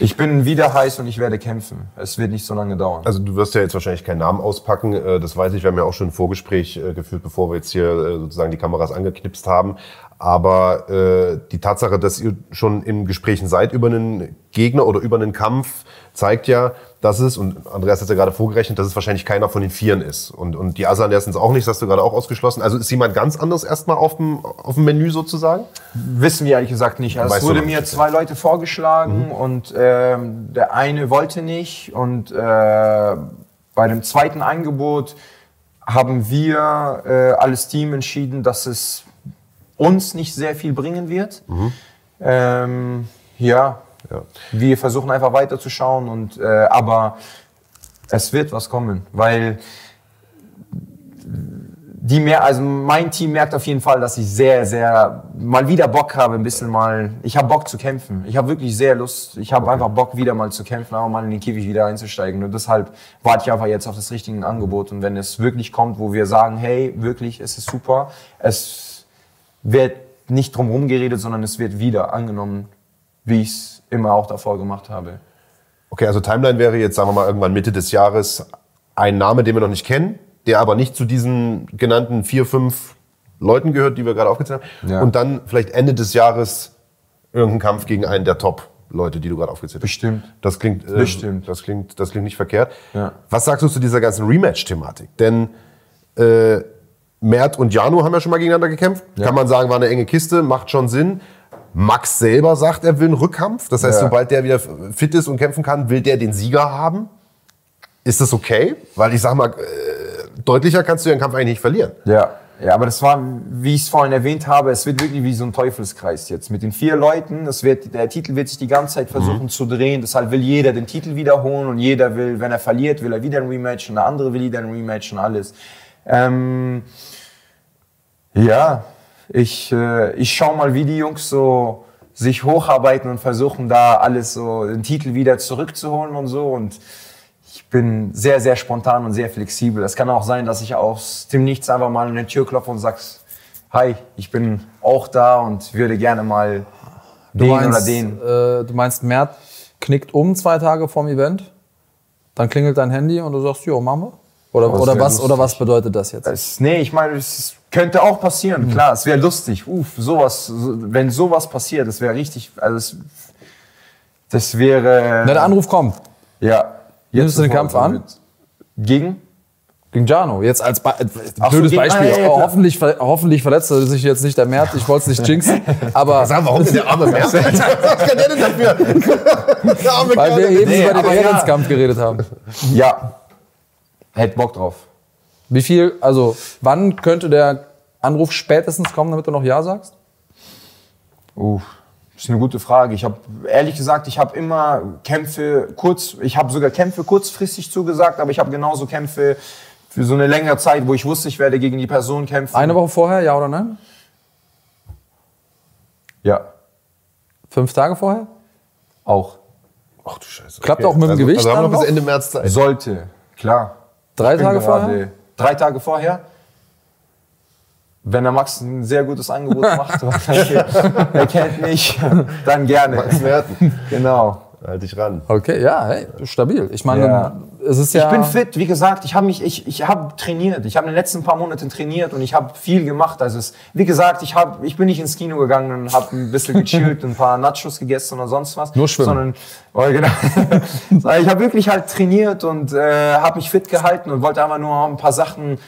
ich bin wieder heiß und ich werde kämpfen. Es wird nicht so lange dauern. Also du wirst ja jetzt wahrscheinlich keinen Namen auspacken, äh, das weiß ich. Wir haben ja auch schon ein Vorgespräch äh, geführt, bevor wir jetzt hier äh, sozusagen die Kameras angeknipst haben. Aber äh, die Tatsache, dass ihr schon in Gesprächen seid über einen Gegner oder über einen Kampf, zeigt ja, dass es, und Andreas hat ja gerade vorgerechnet, dass es wahrscheinlich keiner von den Vieren ist. Und, und die Asan sind es auch nicht, das hast du gerade auch ausgeschlossen. Also ist jemand ganz anderes erstmal auf dem, auf dem Menü sozusagen? Wissen wir ehrlich gesagt nicht. Also es wurde mir nicht, zwei Leute vorgeschlagen und ähm, der eine wollte nicht. Und äh, bei dem zweiten Angebot haben wir äh, alles Team entschieden, dass es uns nicht sehr viel bringen wird. Ähm, ja, Ja. wir versuchen einfach weiterzuschauen und äh, aber es wird was kommen, weil die mehr, also mein Team merkt auf jeden Fall, dass ich sehr, sehr mal wieder Bock habe, ein bisschen mal. Ich habe Bock zu kämpfen. Ich habe wirklich sehr Lust. Ich habe einfach Bock, wieder mal zu kämpfen, aber mal in den Käfig wieder einzusteigen. Und deshalb warte ich einfach jetzt auf das richtige Angebot. Und wenn es wirklich kommt, wo wir sagen, hey, wirklich, es ist super, es wird nicht drum herum geredet, sondern es wird wieder angenommen, wie ich es immer auch davor gemacht habe. Okay, also Timeline wäre jetzt, sagen wir mal, irgendwann Mitte des Jahres ein Name, den wir noch nicht kennen, der aber nicht zu diesen genannten vier, fünf Leuten gehört, die wir gerade aufgezählt haben. Ja. Und dann vielleicht Ende des Jahres irgendein Kampf gegen einen der Top-Leute, die du gerade aufgezählt hast. Bestimmt. Das klingt, äh, Bestimmt. Das klingt, das klingt nicht verkehrt. Ja. Was sagst du zu dieser ganzen Rematch-Thematik? Denn äh, Mert und Janu haben ja schon mal gegeneinander gekämpft. Kann man sagen, war eine enge Kiste, macht schon Sinn. Max selber sagt, er will einen Rückkampf. Das heißt, Ja. sobald der wieder fit ist und kämpfen kann, will der den Sieger haben. Ist das okay? Weil ich sag mal, äh, deutlicher kannst du den Kampf eigentlich nicht verlieren. Ja, ja, aber das war, wie ich es vorhin erwähnt habe, es wird wirklich wie so ein Teufelskreis jetzt. Mit den vier Leuten, das wird, der Titel wird sich die ganze Zeit versuchen zu drehen. Deshalb will jeder den Titel wiederholen und jeder will, wenn er verliert, will er wieder ein Rematch und der andere will wieder ein Rematch und alles. Ähm, ja, ich, äh, ich schau mal, wie die Jungs so sich hocharbeiten und versuchen da alles so, den Titel wieder zurückzuholen und so und ich bin sehr, sehr spontan und sehr flexibel. Es kann auch sein, dass ich aus dem Nichts einfach mal an die Tür klopfe und sag's, hi, ich bin auch da und würde gerne mal Du den meinst, oder den. Äh, du meinst, Mert knickt um zwei Tage vorm Event, dann klingelt dein Handy und du sagst, jo, machen wir? Oder, das oder, was, oder was bedeutet das jetzt? Es, nee, ich meine, es könnte auch passieren, klar, es wäre lustig. Uff, sowas, so- wenn sowas passiert, das wäre richtig, also es, das wäre, Na, der Anruf kommt. ja. Nimmst du den Kampf an? Gegen? Gegen Jano. Jetzt als Ba- Ach so, blödes gegen- Beispiel. Ah, ja, ja, klar. hoffentlich, ver- hoffentlich verletzt er sich jetzt nicht der Mert. Ich wollte es nicht jinxen. Aber Sag, warum denn der arme Mert? Was kann der denn dafür? der arme weil wir eben Nee, über den aber ja. Ehrenskampf geredet haben. Ja. Hätte Bock drauf. Wie viel, also wann könnte der Anruf spätestens kommen, damit du noch Ja sagst? Uff, das ist eine gute Frage. Ich habe ehrlich gesagt, ich habe immer Kämpfe kurz, ich habe sogar Kämpfe kurzfristig zugesagt, aber ich habe genauso Kämpfe für so eine längere Zeit, wo ich wusste, ich werde gegen die Person kämpfen. Eine Woche vorher, ja oder nein? Ja, Fünf Tage vorher? auch. Ach du Scheiße. Klappt auch mit dem also, Gewicht Also haben wir bis? Ende März Zeit. Sollte, klar. Drei Tage vorher? Drei Tage vorher. Wenn der Max ein sehr gutes Angebot macht, er kennt mich, dann gerne. Max Merten. Genau. Halt dich ran. Okay, ja, hey, stabil. Ich meine, Ja. es ist ja. Ich bin fit, wie gesagt, ich habe mich, ich, ich habe trainiert. Ich habe in den letzten paar Monaten trainiert und ich habe viel gemacht. Also es, wie gesagt, ich habe, ich bin nicht ins Kino gegangen und habe ein bisschen gechillt, ein paar Nachos gegessen oder sonst was. Nur schwimmen. Sondern, oh, genau. Ich habe wirklich halt trainiert und äh, habe mich fit gehalten und wollte einfach nur ein paar Sachen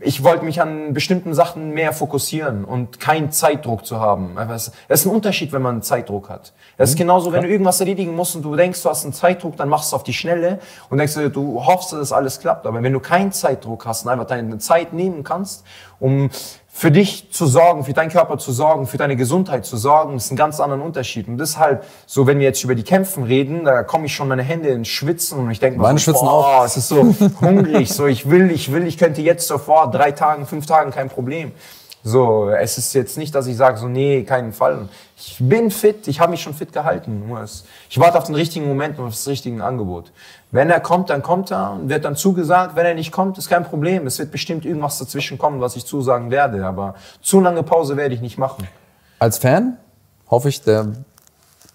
ich wollte mich an bestimmten Sachen mehr fokussieren und keinen Zeitdruck zu haben. Es ist ein Unterschied, wenn man einen Zeitdruck hat. Es ist genauso, wenn du irgendwas erledigen musst und du denkst, du hast einen Zeitdruck, dann machst du es auf die Schnelle und denkst, du hoffst, dass alles klappt. Aber wenn du keinen Zeitdruck hast und einfach deine Zeit nehmen kannst, um für dich zu sorgen, für deinen Körper zu sorgen, für deine Gesundheit zu sorgen, ist ein ganz anderer Unterschied. Und deshalb, so wenn wir jetzt über die Kämpfen reden, da komme ich schon meine Hände ins Schwitzen und ich denke, Meine schwitzen auch. es ist so hungrig, so ich will, ich will, ich könnte jetzt sofort drei Tagen, fünf Tagen kein Problem. So, es ist jetzt nicht, dass ich sage, so nee, keinen Fall. Ich bin fit, ich habe mich schon fit gehalten. Nur Ich warte auf den richtigen Moment und auf das richtige Angebot. Wenn er kommt, dann kommt er und wird dann zugesagt. Wenn er nicht kommt, ist kein Problem. Es wird bestimmt irgendwas dazwischen kommen, was ich zusagen werde. Aber zu lange Pause werde ich nicht machen. Als Fan hoffe ich, der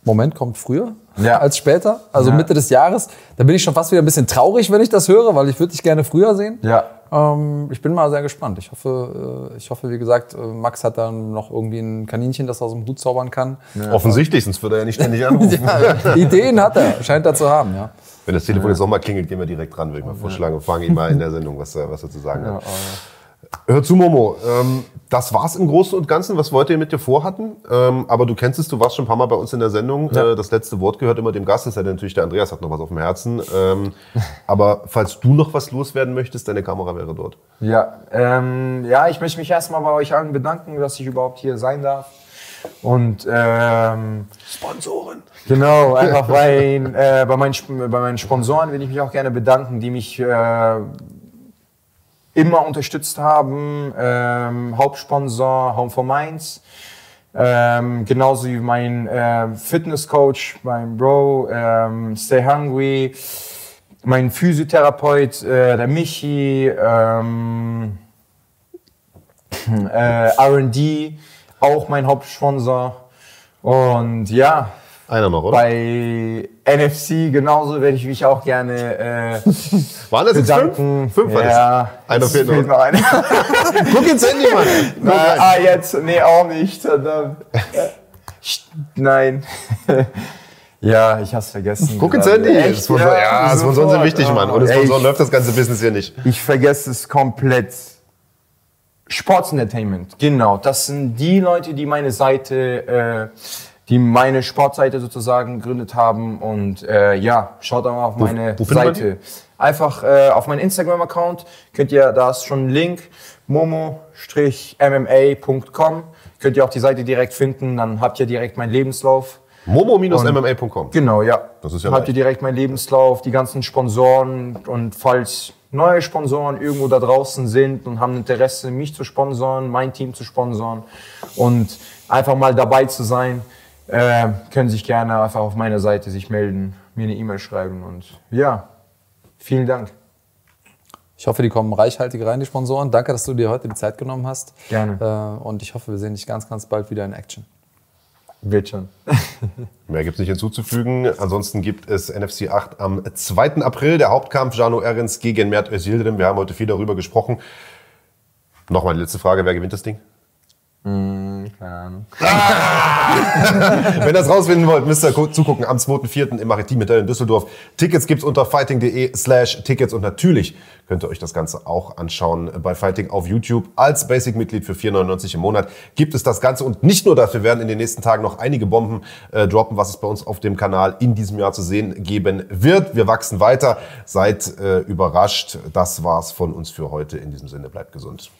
Moment kommt früher Ja. als später, also Ja. Mitte des Jahres. Da bin ich schon fast wieder ein bisschen traurig, wenn ich das höre, weil ich würde dich gerne früher sehen. Ja. Ähm, ich bin mal sehr gespannt. Ich hoffe, äh, ich hoffe, wie gesagt, äh, Max hat dann noch irgendwie ein Kaninchen, das er aus dem Hut zaubern kann. Offensichtlich, sonst würde er ja nicht ständig anrufen. Ja, Ideen hat er, scheint er zu haben, ja. Wenn das Telefon jetzt nochmal klingelt, gehen wir direkt ran, würde ich mal vorschlagen. Und fragen ihn mal in der Sendung, was er, was er zu sagen hat. Hör zu, Momo. Ähm, das war's im Großen und Ganzen, was wir heute mit dir vorhatten. Ähm, aber du kennst es, du warst schon ein paar Mal bei uns in der Sendung. Äh, das letzte Wort gehört immer dem Gast. Das ist ja natürlich der Andreas, hat noch was auf dem Herzen. Ähm, aber falls du noch was loswerden möchtest, deine Kamera wäre dort. Ja, ähm, ja, ich möchte mich erstmal bei euch allen bedanken, dass ich überhaupt hier sein darf. Und ähm, Sponsoren. genau, einfach bei, äh, bei, meinen, bei meinen Sponsoren will ich mich auch gerne bedanken, die mich äh, immer unterstützt haben. Ähm, Hauptsponsor Home for Minds. Ähm, genauso wie mein äh, Fitnesscoach, mein Bro, ähm, Stay Hungry, mein Physiotherapeut, äh, der Michi, ähm, äh, RD, auch mein Hauptsponsor. Und ja, Einer noch, oder? bei NFC genauso werde ich mich auch gerne äh, Waren das jetzt bedanken. fünf? Fünf war ja, das. Einer fehlt noch. noch einer. Guck ins Handy, Mann. Rein. ah, jetzt, nee, auch nicht. St- Nein. ja, ich hab's vergessen. Guck ins. Handy. Echt? Sponsor, ja, Sponsoren sind wichtig, Mann. Oh, Ohne Sponsoren läuft das ganze Business hier nicht. Ich vergesse es komplett. Sports Entertainment, genau. Das sind die Leute, die meine Seite, äh, die meine Sportseite sozusagen gegründet haben. Und äh, ja, schaut auch mal auf meine wo man Seite. Einfach äh, auf meinen Instagram-Account könnt ihr, da ist schon ein Link, momo-mma.com. Könnt ihr auch die Seite direkt finden, dann habt ihr direkt meinen Lebenslauf. Momo-mma.com. Genau, ja. Das ist ja Habt leicht. ihr direkt meinen Lebenslauf, die ganzen Sponsoren und falls neue Sponsoren irgendwo da draußen sind und haben Interesse, mich zu sponsoren, mein Team zu sponsoren und einfach mal dabei zu sein, äh, können sich gerne einfach auf meiner Seite sich melden, mir eine E-Mail schreiben und ja, vielen Dank. Ich hoffe, die kommen reichhaltig rein, die Sponsoren. Danke, dass du dir heute die Zeit genommen hast. Gerne. Äh, und ich hoffe, wir sehen dich ganz, ganz bald wieder in Action. Wird schon. Mehr gibt es nicht hinzuzufügen. Ansonsten gibt es NFC 8 am 2. April, der Hauptkampf Jano Ehrens gegen Mert Özildirim. Wir haben heute viel darüber gesprochen. Nochmal die letzte Frage, wer gewinnt das Ding? Keine Ahnung. Wenn ihr das rausfinden wollt, müsst ihr gu- zugucken am 2.4. im Maritim Hotel in Düsseldorf. Tickets gibt's unter fighting.de slash Tickets und natürlich könnt ihr euch das Ganze auch anschauen bei Fighting auf YouTube. Als Basic-Mitglied für 4,99 im Monat gibt es das Ganze und nicht nur das, wir werden in den nächsten Tagen noch einige Bomben äh, droppen, was es bei uns auf dem Kanal in diesem Jahr zu sehen geben wird. Wir wachsen weiter. Seid äh, überrascht. Das war's von uns für heute. In diesem Sinne, bleibt gesund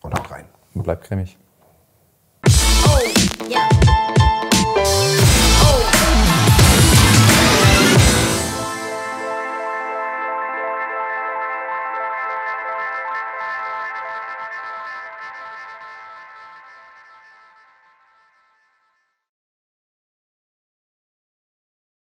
und haut rein. Und bleib cremig. oh, yeah.